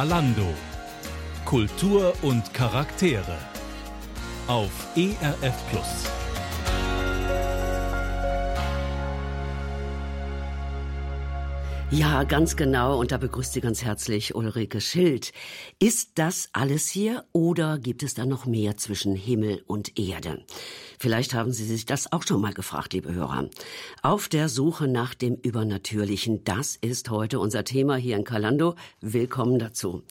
Kalando. Kultur und Charaktere. Auf ERF Plus. Ja, ganz genau. Und da begrüßt Sie ganz herzlich Ulrike Schild. Ist das alles hier oder gibt es da noch mehr zwischen Himmel und Erde? Vielleicht haben Sie sich das auch schon mal gefragt, liebe Hörer. Auf der Suche nach dem Übernatürlichen, das ist heute unser Thema hier in Kalando. Willkommen dazu.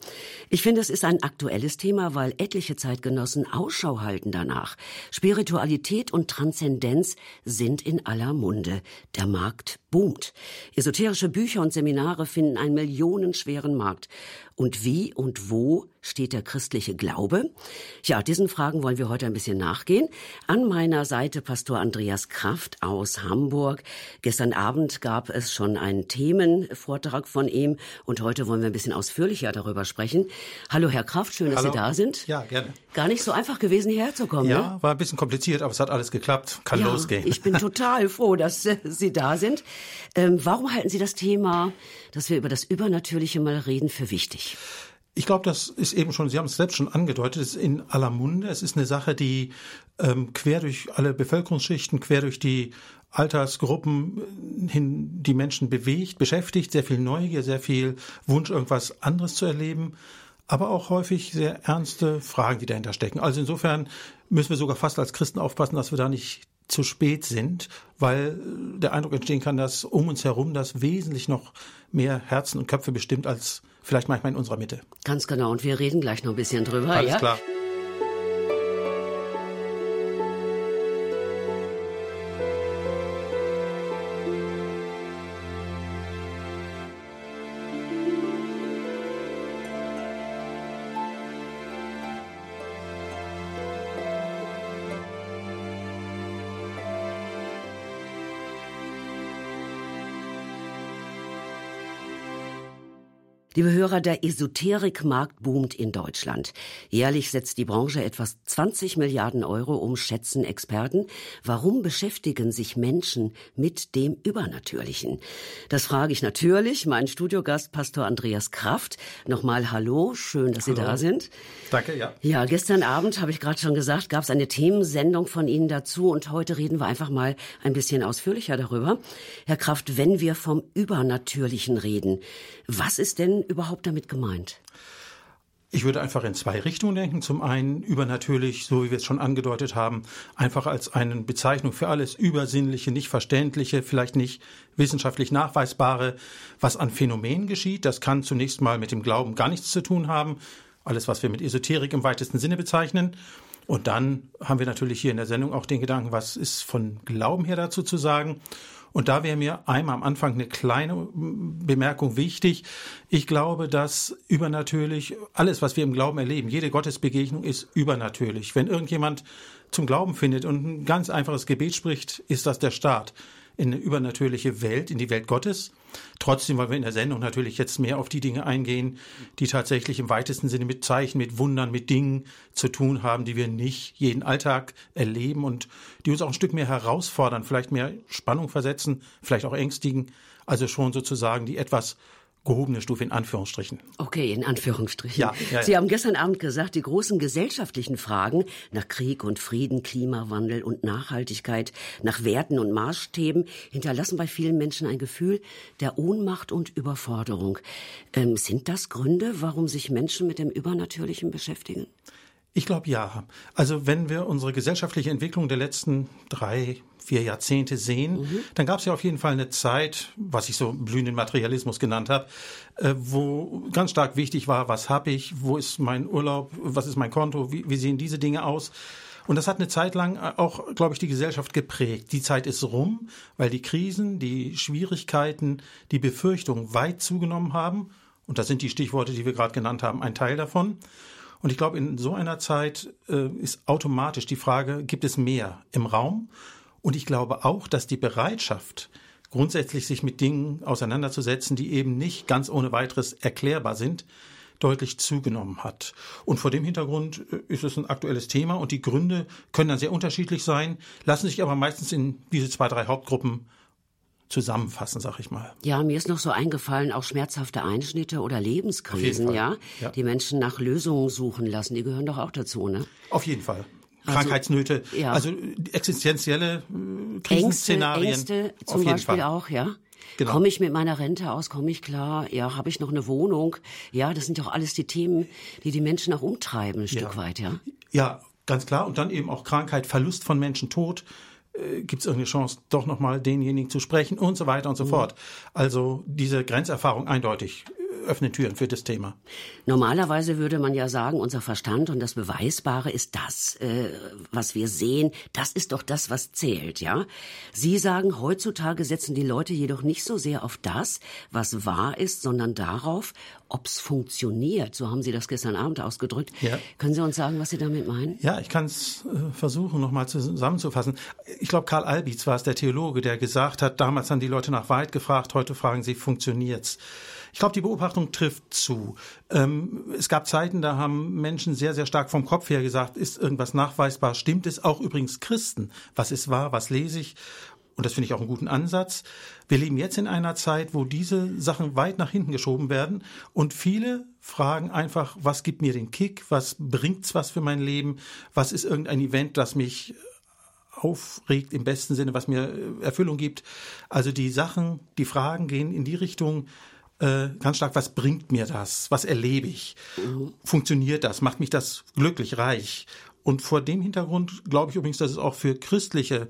Ich finde, es ist ein aktuelles Thema, weil etliche Zeitgenossen Ausschau halten danach. Spiritualität und Transzendenz sind in aller Munde. Der Markt boomt. Esoterische Bücher und Seminare finden einen millionenschweren Markt. Und wie und wo steht der christliche Glaube? Ja, diesen Fragen wollen wir heute ein bisschen nachgehen. An meiner Seite Pastor Andreas Kraft aus Hamburg. Gestern Abend gab es schon einen Themenvortrag von ihm und heute wollen wir ein bisschen ausführlicher darüber sprechen. Hallo Herr Kraft, schön, dass Hallo. Sie da sind. Ja, gerne. Gar nicht so einfach gewesen, hierher zu kommen. Ja, ne? war ein bisschen kompliziert, aber es hat alles geklappt. Kann ja, losgehen. Ich bin total froh, dass äh, Sie da sind. Ähm, warum halten Sie das Thema, dass wir über das Übernatürliche mal reden, für wichtig? Ich glaube, das ist eben schon, Sie haben es selbst schon angedeutet, es ist in aller Munde. Es ist eine Sache, die ähm, quer durch alle Bevölkerungsschichten, quer durch die Altersgruppen hin die Menschen bewegt, beschäftigt, sehr viel Neugier, sehr viel Wunsch, irgendwas anderes zu erleben, aber auch häufig sehr ernste Fragen, die dahinter stecken. Also insofern müssen wir sogar fast als Christen aufpassen, dass wir da nicht zu spät sind, weil der Eindruck entstehen kann, dass um uns herum das wesentlich noch mehr Herzen und Köpfe bestimmt als vielleicht manchmal in unserer Mitte. Ganz genau. Und wir reden gleich noch ein bisschen drüber. Alles ja? klar. Liebe Hörer, der Esoterikmarkt boomt in Deutschland. Jährlich setzt die Branche etwas 20 Milliarden Euro um, schätzen Experten. Warum beschäftigen sich Menschen mit dem Übernatürlichen? Das frage ich natürlich meinen Studiogast Pastor Andreas Kraft. Nochmal Hallo, schön, dass Sie Hallo. da sind. Danke, ja. Ja, gestern Abend, habe ich gerade schon gesagt, gab es eine Themensendung von Ihnen dazu und heute reden wir einfach mal ein bisschen ausführlicher darüber. Herr Kraft, wenn wir vom Übernatürlichen reden, was ist denn überhaupt damit gemeint? Ich würde einfach in zwei Richtungen denken. Zum einen übernatürlich, so wie wir es schon angedeutet haben, einfach als eine Bezeichnung für alles Übersinnliche, nicht Verständliche, vielleicht nicht wissenschaftlich Nachweisbare, was an Phänomenen geschieht. Das kann zunächst mal mit dem Glauben gar nichts zu tun haben. Alles, was wir mit Esoterik im weitesten Sinne bezeichnen. Und dann haben wir natürlich hier in der Sendung auch den Gedanken, was ist von Glauben her dazu zu sagen? Und da wäre mir einmal am Anfang eine kleine Bemerkung wichtig. Ich glaube, dass übernatürlich alles, was wir im Glauben erleben, jede Gottesbegegnung ist übernatürlich. Wenn irgendjemand zum Glauben findet und ein ganz einfaches Gebet spricht, ist das der Start in eine übernatürliche Welt, in die Welt Gottes. Trotzdem wollen wir in der Sendung natürlich jetzt mehr auf die Dinge eingehen, die tatsächlich im weitesten Sinne mit Zeichen, mit Wundern, mit Dingen zu tun haben, die wir nicht jeden Alltag erleben und die uns auch ein Stück mehr herausfordern, vielleicht mehr Spannung versetzen, vielleicht auch ängstigen. Also schon sozusagen die etwas gehobene Stufe in Anführungsstrichen. Okay, in Anführungsstrichen. Ja, ja, ja. Sie haben gestern Abend gesagt, die großen gesellschaftlichen Fragen nach Krieg und Frieden, Klimawandel und Nachhaltigkeit, nach Werten und Maßstäben hinterlassen bei vielen Menschen ein Gefühl der Ohnmacht und Überforderung. Ähm, sind das Gründe, warum sich Menschen mit dem Übernatürlichen beschäftigen? Ich glaube ja. Also wenn wir unsere gesellschaftliche Entwicklung der letzten drei, vier Jahrzehnte sehen, dann gab es ja auf jeden Fall eine Zeit, was ich so blühenden Materialismus genannt habe, äh, wo ganz stark wichtig war, was habe ich, wo ist mein Urlaub, was ist mein Konto, wie, wie sehen diese Dinge aus. Und das hat eine Zeit lang auch, glaube ich, die Gesellschaft geprägt. Die Zeit ist rum, weil die Krisen, die Schwierigkeiten, die Befürchtungen weit zugenommen haben. Und das sind die Stichworte, die wir gerade genannt haben, ein Teil davon. Und ich glaube, in so einer Zeit äh, ist automatisch die Frage, gibt es mehr im Raum? Und ich glaube auch, dass die Bereitschaft, grundsätzlich sich mit Dingen auseinanderzusetzen, die eben nicht ganz ohne weiteres erklärbar sind, deutlich zugenommen hat. Und vor dem Hintergrund äh, ist es ein aktuelles Thema und die Gründe können dann sehr unterschiedlich sein, lassen sich aber meistens in diese zwei, drei Hauptgruppen zusammenfassen, sag ich mal. Ja, mir ist noch so eingefallen, auch schmerzhafte Einschnitte oder Lebenskrisen, ja, ja, die Menschen nach Lösungen suchen lassen, die gehören doch auch dazu, ne? Auf jeden Fall. Also, Krankheitsnöte, ja. also existenzielle äh, Krisenszenarien. Ängste, Ängste zum Beispiel Fall. auch, ja. Genau. Komme ich mit meiner Rente aus? Komme ich klar? Ja, habe ich noch eine Wohnung? Ja, das sind doch alles die Themen, die die Menschen auch umtreiben, ein ja. Stück weit, ja. Ja, ganz klar. Und dann eben auch Krankheit, Verlust von Menschen, Tod. Äh, Gibt es irgendeine Chance, doch nochmal denjenigen zu sprechen und so weiter und so mhm. fort. Also diese Grenzerfahrung eindeutig öffnen Türen für das Thema. Normalerweise würde man ja sagen, unser Verstand und das Beweisbare ist das, äh, was wir sehen. Das ist doch das, was zählt, ja? Sie sagen, heutzutage setzen die Leute jedoch nicht so sehr auf das, was wahr ist, sondern darauf, ob es funktioniert. So haben Sie das gestern Abend ausgedrückt. Ja. Können Sie uns sagen, was Sie damit meinen? Ja, ich kann es äh, versuchen, nochmal zusammenzufassen. Ich glaube, Karl Albitz war es, der Theologe, der gesagt hat, damals haben die Leute nach Wahrheit gefragt, heute fragen sie, funktioniert's? Ich glaube, die Beobachtung trifft zu. Ähm, es gab Zeiten, da haben Menschen sehr, sehr stark vom Kopf her gesagt, ist irgendwas nachweisbar? Stimmt es? Auch übrigens Christen. Was ist wahr? Was lese ich? Und das finde ich auch einen guten Ansatz. Wir leben jetzt in einer Zeit, wo diese Sachen weit nach hinten geschoben werden und viele fragen einfach, was gibt mir den Kick? Was bringt's was für mein Leben? Was ist irgendein Event, das mich aufregt im besten Sinne, was mir Erfüllung gibt? Also die Sachen, die Fragen gehen in die Richtung, äh, ganz stark, was bringt mir das? Was erlebe ich? Mhm. Funktioniert das? Macht mich das glücklich, reich? Und vor dem Hintergrund glaube ich übrigens, dass es auch für christliche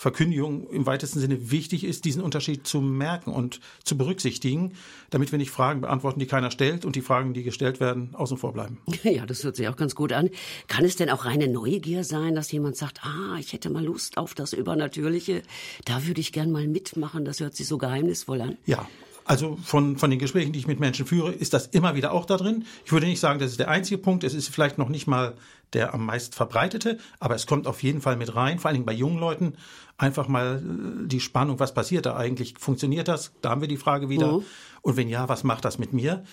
Verkündigung im weitesten Sinne wichtig ist, diesen Unterschied zu merken und zu berücksichtigen, damit wir nicht Fragen beantworten, die keiner stellt und die Fragen, die gestellt werden, außen vor bleiben. Ja, das hört sich auch ganz gut an. Kann es denn auch reine Neugier sein, dass jemand sagt, ah, ich hätte mal Lust auf das Übernatürliche, da würde ich gern mal mitmachen, das hört sich so geheimnisvoll an? Ja, also von, von den Gesprächen, die ich mit Menschen führe, ist das immer wieder auch da drin. Ich würde nicht sagen, das ist der einzige Punkt. Es ist vielleicht noch nicht mal der am meist verbreitete, aber es kommt auf jeden Fall mit rein, vor allen Dingen bei jungen Leuten. Einfach mal äh, die Spannung, was passiert da eigentlich? Funktioniert das? Da haben wir die Frage wieder. Mhm. Und wenn ja, was macht das mit mir?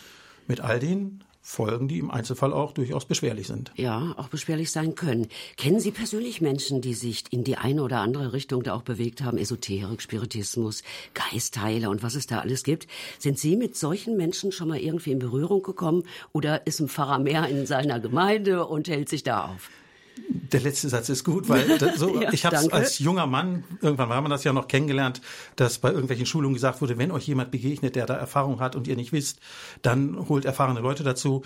Mit all den Folgen, die im Einzelfall auch durchaus beschwerlich sind. Ja, auch beschwerlich sein können. Kennen Sie persönlich Menschen, die sich in die eine oder andere Richtung da auch bewegt haben? Esoterik, Spiritismus, Geistheiler und was es da alles gibt. Sind Sie mit solchen Menschen schon mal irgendwie in Berührung gekommen oder ist ein Pfarrer mehr in seiner Gemeinde und hält sich da auf? Der letzte Satz ist gut, weil so, ja, ich habe es als junger Mann, irgendwann haben wir das ja noch kennengelernt, dass bei irgendwelchen Schulungen gesagt wurde, wenn euch jemand begegnet, der da Erfahrung hat und ihr nicht wisst, dann holt erfahrene Leute dazu.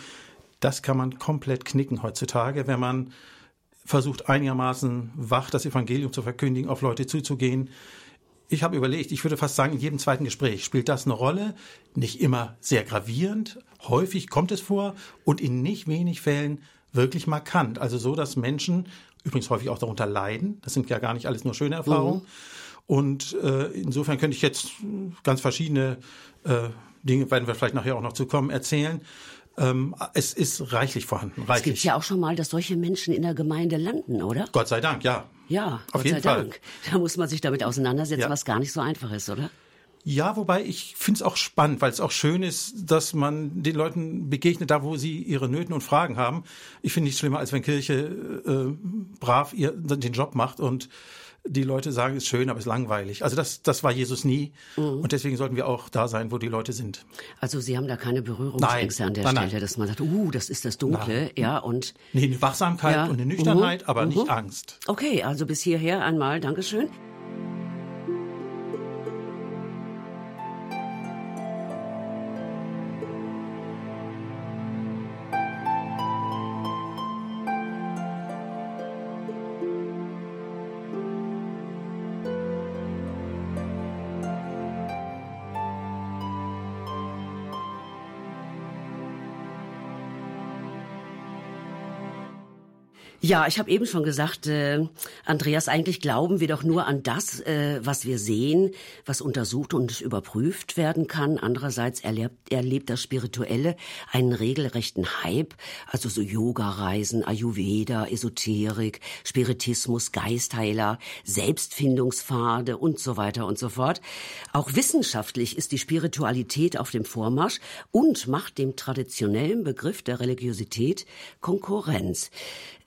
Das kann man komplett knicken heutzutage, wenn man versucht einigermaßen wach das Evangelium zu verkündigen, auf Leute zuzugehen. Ich habe überlegt, ich würde fast sagen, in jedem zweiten Gespräch spielt das eine Rolle. Nicht immer sehr gravierend, häufig kommt es vor und in nicht wenig Fällen wirklich markant. Also so, dass Menschen übrigens häufig auch darunter leiden. Das sind ja gar nicht alles nur schöne Erfahrungen. Mhm. Und äh, insofern könnte ich jetzt ganz verschiedene äh, Dinge, werden wir vielleicht nachher auch noch zu kommen, erzählen. Ähm, es ist reichlich vorhanden. Reichlich. Es gibt ja auch schon mal, dass solche Menschen in der Gemeinde landen, oder? Gott sei Dank, ja. Ja, auf Gott jeden sei Fall. Dank. Da muss man sich damit auseinandersetzen, ja. was gar nicht so einfach ist, oder? Ja, wobei ich finde es auch spannend, weil es auch schön ist, dass man den Leuten begegnet, da wo sie ihre Nöten und Fragen haben. Ich finde nichts schlimmer, als wenn Kirche äh, brav ihr, den Job macht und die Leute sagen, es ist schön, aber es ist langweilig. Also das, das war Jesus nie. Mhm. Und deswegen sollten wir auch da sein, wo die Leute sind. Also Sie haben da keine Berührungsängste an der nein, Stelle, nein. dass man sagt, uh, das ist das Dunkle, nein. ja, und. Nee, eine Wachsamkeit ja. und eine Nüchternheit, mhm. aber nicht mhm. Angst. Okay, also bis hierher einmal, Dankeschön. Ja, ich habe eben schon gesagt, äh, Andreas, eigentlich glauben wir doch nur an das, äh, was wir sehen, was untersucht und überprüft werden kann. Andererseits erlebt, erlebt das Spirituelle einen regelrechten Hype, also so Yoga-Reisen, Ayurveda, Esoterik, Spiritismus, Geistheiler, Selbstfindungspfade und so weiter und so fort. Auch wissenschaftlich ist die Spiritualität auf dem Vormarsch und macht dem traditionellen Begriff der Religiosität Konkurrenz.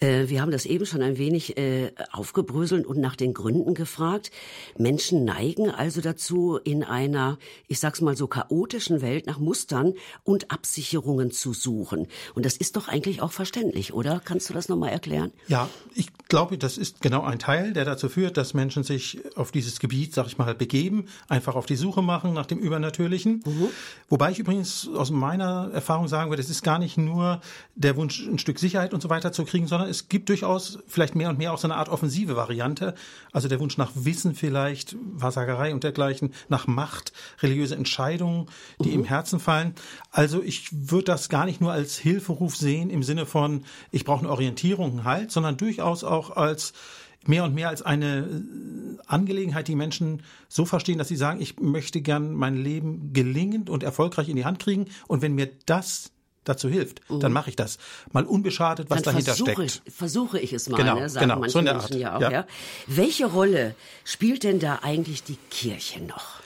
Äh, wir haben das eben schon ein wenig äh, aufgebröselt und nach den Gründen gefragt. Menschen neigen also dazu, in einer, ich sag's mal so, chaotischen Welt nach Mustern und Absicherungen zu suchen. Und das ist doch eigentlich auch verständlich, oder? Kannst du das nochmal erklären? Ja, ich glaube, das ist genau ein Teil, der dazu führt, dass Menschen sich auf dieses Gebiet, sag ich mal, begeben, einfach auf die Suche machen nach dem Übernatürlichen. Mhm. Wobei ich übrigens aus meiner Erfahrung sagen würde, es ist gar nicht nur der Wunsch, ein Stück Sicherheit und so weiter zu kriegen, sondern es gibt durchaus vielleicht mehr und mehr auch so eine Art offensive Variante. Also der Wunsch nach Wissen vielleicht, Wahrsagerei und dergleichen, nach Macht, religiöse Entscheidungen, die mhm. im Herzen fallen. Also ich würde das gar nicht nur als Hilferuf sehen im Sinne von, ich brauche eine Orientierung, einen Halt, sondern durchaus auch als mehr und mehr als eine äh, Angelegenheit, die Menschen so verstehen, dass sie sagen, ich möchte gern mein Leben gelingend und erfolgreich in die Hand kriegen. Und wenn mir das dazu hilft, mhm. dann mache ich das. Mal unbeschadet, was dann dahinter versuche, steckt. Versuche ich es mal, genau, ne, sagen genau, manche so eine Art. ja auch. Ja. Ja. Welche Rolle spielt denn da eigentlich die Kirche noch?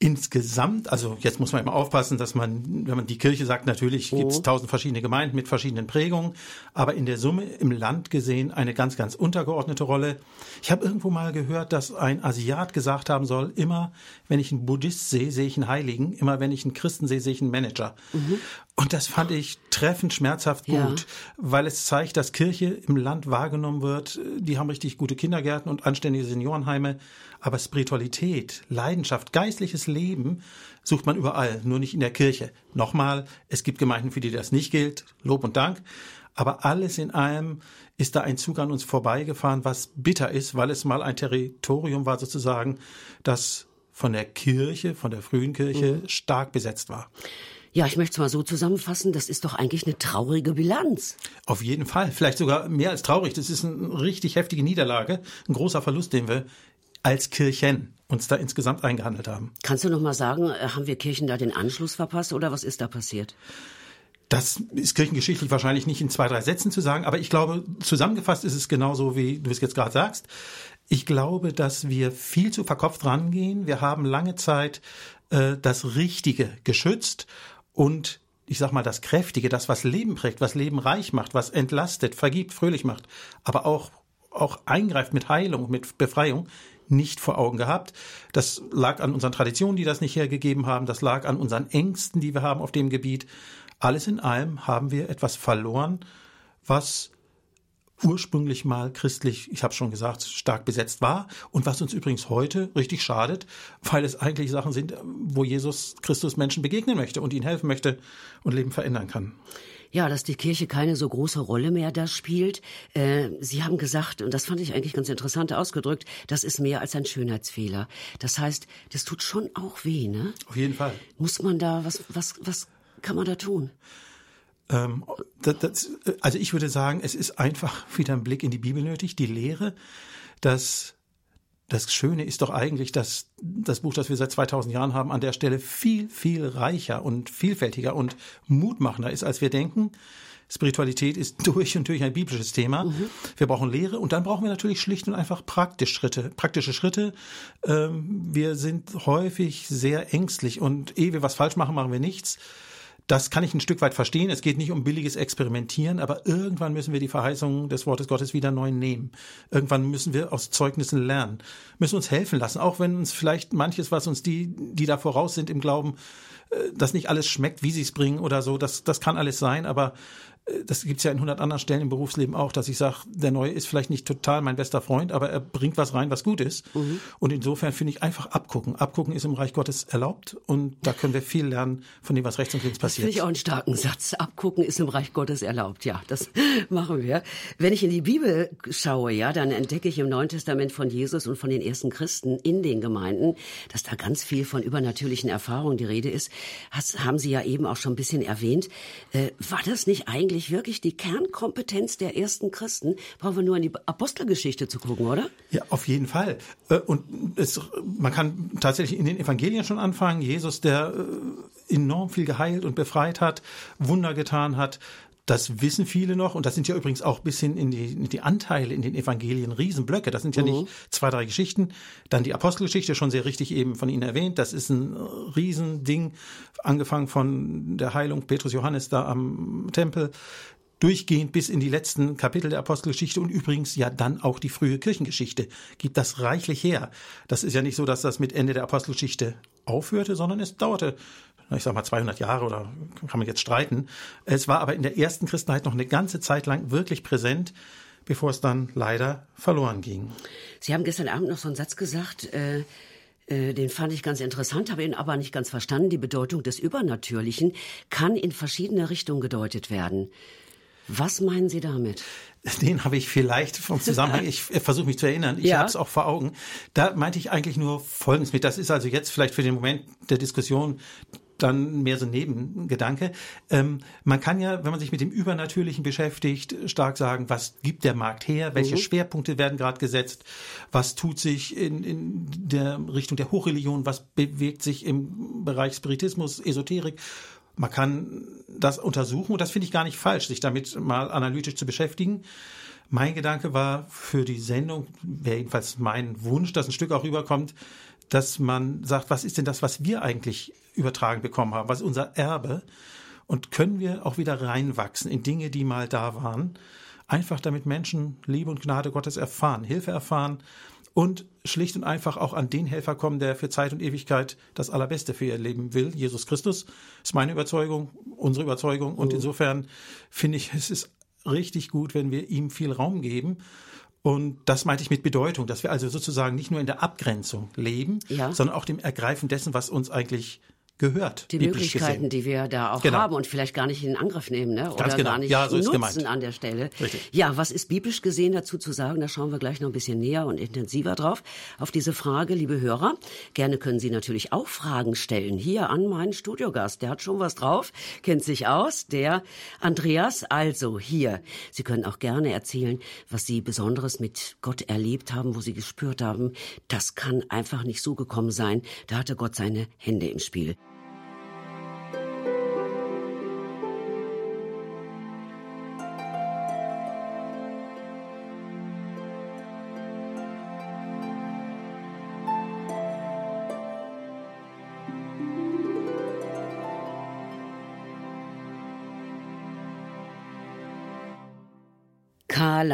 Insgesamt, also jetzt muss man immer aufpassen, dass man, wenn man die Kirche sagt, natürlich gibt es tausend verschiedene Gemeinden mit verschiedenen Prägungen, aber in der Summe im Land gesehen eine ganz, ganz untergeordnete Rolle. Ich habe irgendwo mal gehört, dass ein Asiat gesagt haben soll, immer wenn ich einen Buddhist sehe, sehe ich einen Heiligen, immer wenn ich einen Christen sehe, sehe ich einen Manager. Mhm. Und das fand ich treffend schmerzhaft gut, ja. weil es zeigt, dass Kirche im Land wahrgenommen wird. Die haben richtig gute Kindergärten und anständige Seniorenheime. Aber Spiritualität, Leidenschaft, geistliches Leben sucht man überall, nur nicht in der Kirche. Nochmal, es gibt Gemeinden, für die das nicht gilt. Lob und Dank. Aber alles in allem ist da ein Zug an uns vorbeigefahren, was bitter ist, weil es mal ein Territorium war sozusagen, das von der Kirche, von der frühen Kirche mhm. stark besetzt war. Ja, ich möchte es mal so zusammenfassen, das ist doch eigentlich eine traurige Bilanz. Auf jeden Fall, vielleicht sogar mehr als traurig. Das ist eine richtig heftige Niederlage, ein großer Verlust, den wir als Kirchen uns da insgesamt eingehandelt haben. Kannst du noch mal sagen, äh, haben wir Kirchen da den Anschluss verpasst oder was ist da passiert? Das ist kirchengeschichtlich wahrscheinlich nicht in zwei, drei Sätzen zu sagen, aber ich glaube, zusammengefasst ist es genauso, wie du es jetzt gerade sagst. Ich glaube, dass wir viel zu verkopft rangehen. Wir haben lange Zeit äh, das Richtige geschützt und ich sag mal, das Kräftige, das, was Leben prägt, was Leben reich macht, was entlastet, vergibt, fröhlich macht, aber auch, auch eingreift mit Heilung, mit Befreiung, nicht vor Augen gehabt. Das lag an unseren Traditionen, die das nicht hergegeben haben. Das lag an unseren Ängsten, die wir haben auf dem Gebiet. Alles in allem haben wir etwas verloren, was ursprünglich mal christlich, ich habe schon gesagt, stark besetzt war und was uns übrigens heute richtig schadet, weil es eigentlich Sachen sind, wo Jesus Christus Menschen begegnen möchte und ihnen helfen möchte und Leben verändern kann. Ja, dass die Kirche keine so große Rolle mehr da spielt. Äh, Sie haben gesagt, und das fand ich eigentlich ganz interessant ausgedrückt, das ist mehr als ein Schönheitsfehler. Das heißt, das tut schon auch weh, ne? Auf jeden Fall. Muss man da, was, was, was kann man da tun? Ähm, das, das, also ich würde sagen, es ist einfach wieder ein Blick in die Bibel nötig, die Lehre, dass das Schöne ist doch eigentlich, dass das Buch, das wir seit 2000 Jahren haben, an der Stelle viel, viel reicher und vielfältiger und mutmachender ist, als wir denken. Spiritualität ist durch und durch ein biblisches Thema. Mhm. Wir brauchen Lehre und dann brauchen wir natürlich schlicht und einfach praktische Schritte. Praktische Schritte. Ähm, wir sind häufig sehr ängstlich und ehe wir was falsch machen, machen wir nichts. Das kann ich ein Stück weit verstehen. Es geht nicht um billiges Experimentieren, aber irgendwann müssen wir die Verheißungen des Wortes Gottes wieder neu nehmen. Irgendwann müssen wir aus Zeugnissen lernen, müssen uns helfen lassen, auch wenn uns vielleicht manches, was uns die, die da voraus sind im Glauben, äh, das nicht alles schmeckt, wie sie es bringen oder so. Das, das kann alles sein, aber das gibt's ja in hundert anderen Stellen im Berufsleben auch, dass ich sage, der Neue ist vielleicht nicht total mein bester Freund, aber er bringt was rein, was gut ist. Mhm. Und insofern finde ich einfach abgucken. Abgucken ist im Reich Gottes erlaubt und da können wir viel lernen von dem, was rechts und links passiert. Das finde ich auch einen starken Satz. Abgucken ist im Reich Gottes erlaubt. Ja, das machen wir. Wenn ich in die Bibel schaue, ja, dann entdecke ich im Neuen Testament von Jesus und von den ersten Christen in den Gemeinden, dass da ganz viel von übernatürlichen Erfahrungen die Rede ist. Das haben Sie ja eben auch schon ein bisschen erwähnt. Äh, war das nicht eigentlich eigentlich wirklich die Kernkompetenz der ersten Christen. Brauchen wir nur in die Apostelgeschichte zu gucken, oder? Ja, auf jeden Fall. Äh, und es, man kann tatsächlich in den Evangelien schon anfangen. Jesus, der äh, enorm viel geheilt und befreit hat, Wunder getan hat, das wissen viele noch und das sind ja übrigens auch bis hin in die, in die Anteile in den Evangelien Riesenblöcke. Das sind ja mhm. nicht zwei, drei Geschichten. Dann die Apostelgeschichte, schon sehr richtig eben von Ihnen erwähnt. Das ist ein Riesending, angefangen von der Heilung Petrus Johannes da am Tempel durchgehend bis in die letzten Kapitel der Apostelgeschichte und übrigens ja dann auch die frühe Kirchengeschichte gibt das reichlich her. Das ist ja nicht so, dass das mit Ende der Apostelgeschichte aufhörte, sondern es dauerte ich sag mal 200 Jahre oder kann man jetzt streiten. Es war aber in der ersten Christenheit noch eine ganze Zeit lang wirklich präsent, bevor es dann leider verloren ging. Sie haben gestern Abend noch so einen Satz gesagt, äh, äh, den fand ich ganz interessant, habe ihn aber nicht ganz verstanden. Die Bedeutung des Übernatürlichen kann in verschiedene Richtungen gedeutet werden. Was meinen Sie damit? Den habe ich vielleicht vom Zusammenhang, ich versuche mich zu erinnern, ich ja. habe es auch vor Augen. Da meinte ich eigentlich nur Folgendes mit. Das ist also jetzt vielleicht für den Moment der Diskussion dann mehr so ein Nebengedanke. Ähm, man kann ja, wenn man sich mit dem Übernatürlichen beschäftigt, stark sagen, was gibt der Markt her, welche mhm. Schwerpunkte werden gerade gesetzt, was tut sich in, in der Richtung der Hochreligion, was bewegt sich im Bereich Spiritismus, Esoterik man kann das untersuchen und das finde ich gar nicht falsch, sich damit mal analytisch zu beschäftigen. Mein Gedanke war für die Sendung, wäre jedenfalls mein Wunsch, dass ein Stück auch rüberkommt, dass man sagt, was ist denn das, was wir eigentlich übertragen bekommen haben? Was ist unser Erbe? Und können wir auch wieder reinwachsen in Dinge, die mal da waren? Einfach damit Menschen Liebe und Gnade Gottes erfahren, Hilfe erfahren und schlicht und einfach auch an den Helfer kommen, der für Zeit und Ewigkeit das Allerbeste für ihr Leben will. Jesus Christus ist meine Überzeugung, unsere Überzeugung. Und insofern finde ich, es ist richtig gut, wenn wir ihm viel Raum geben. Und das meinte ich mit Bedeutung, dass wir also sozusagen nicht nur in der Abgrenzung leben, ja. sondern auch dem Ergreifen dessen, was uns eigentlich gehört. Die Möglichkeiten, gesehen. die wir da auch genau. haben und vielleicht gar nicht in Angriff nehmen, ne? oder genau. gar nicht ja, so nutzen gemeint. an der Stelle. Richtig. Ja, was ist biblisch gesehen dazu zu sagen? Da schauen wir gleich noch ein bisschen näher und intensiver drauf auf diese Frage, liebe Hörer. Gerne können Sie natürlich auch Fragen stellen hier an meinen Studiogast. Der hat schon was drauf, kennt sich aus, der Andreas. Also hier, Sie können auch gerne erzählen, was Sie Besonderes mit Gott erlebt haben, wo Sie gespürt haben, das kann einfach nicht so gekommen sein. Da hatte Gott seine Hände im Spiel.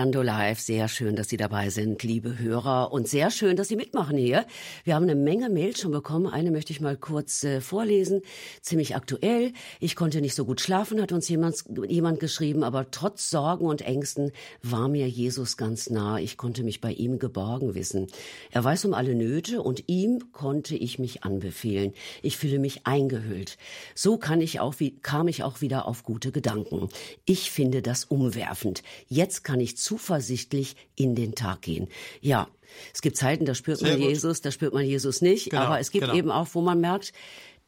Lando Live. Sehr schön, dass Sie dabei sind, liebe Hörer. Und sehr schön, dass Sie mitmachen hier. Wir haben eine Menge Mails schon bekommen. Eine möchte ich mal kurz äh, vorlesen. Ziemlich aktuell. Ich konnte nicht so gut schlafen, hat uns jemand, jemand geschrieben. Aber trotz Sorgen und Ängsten war mir Jesus ganz nah. Ich konnte mich bei ihm geborgen wissen. Er weiß um alle Nöte und ihm konnte ich mich anbefehlen. Ich fühle mich eingehüllt. So kann ich auch, wie, kam ich auch wieder auf gute Gedanken. Ich finde das umwerfend. Jetzt kann ich zuversichtlich in den Tag gehen. Ja, es gibt Zeiten, da spürt Sehr man gut. Jesus, da spürt man Jesus nicht, genau, aber es gibt genau. eben auch, wo man merkt,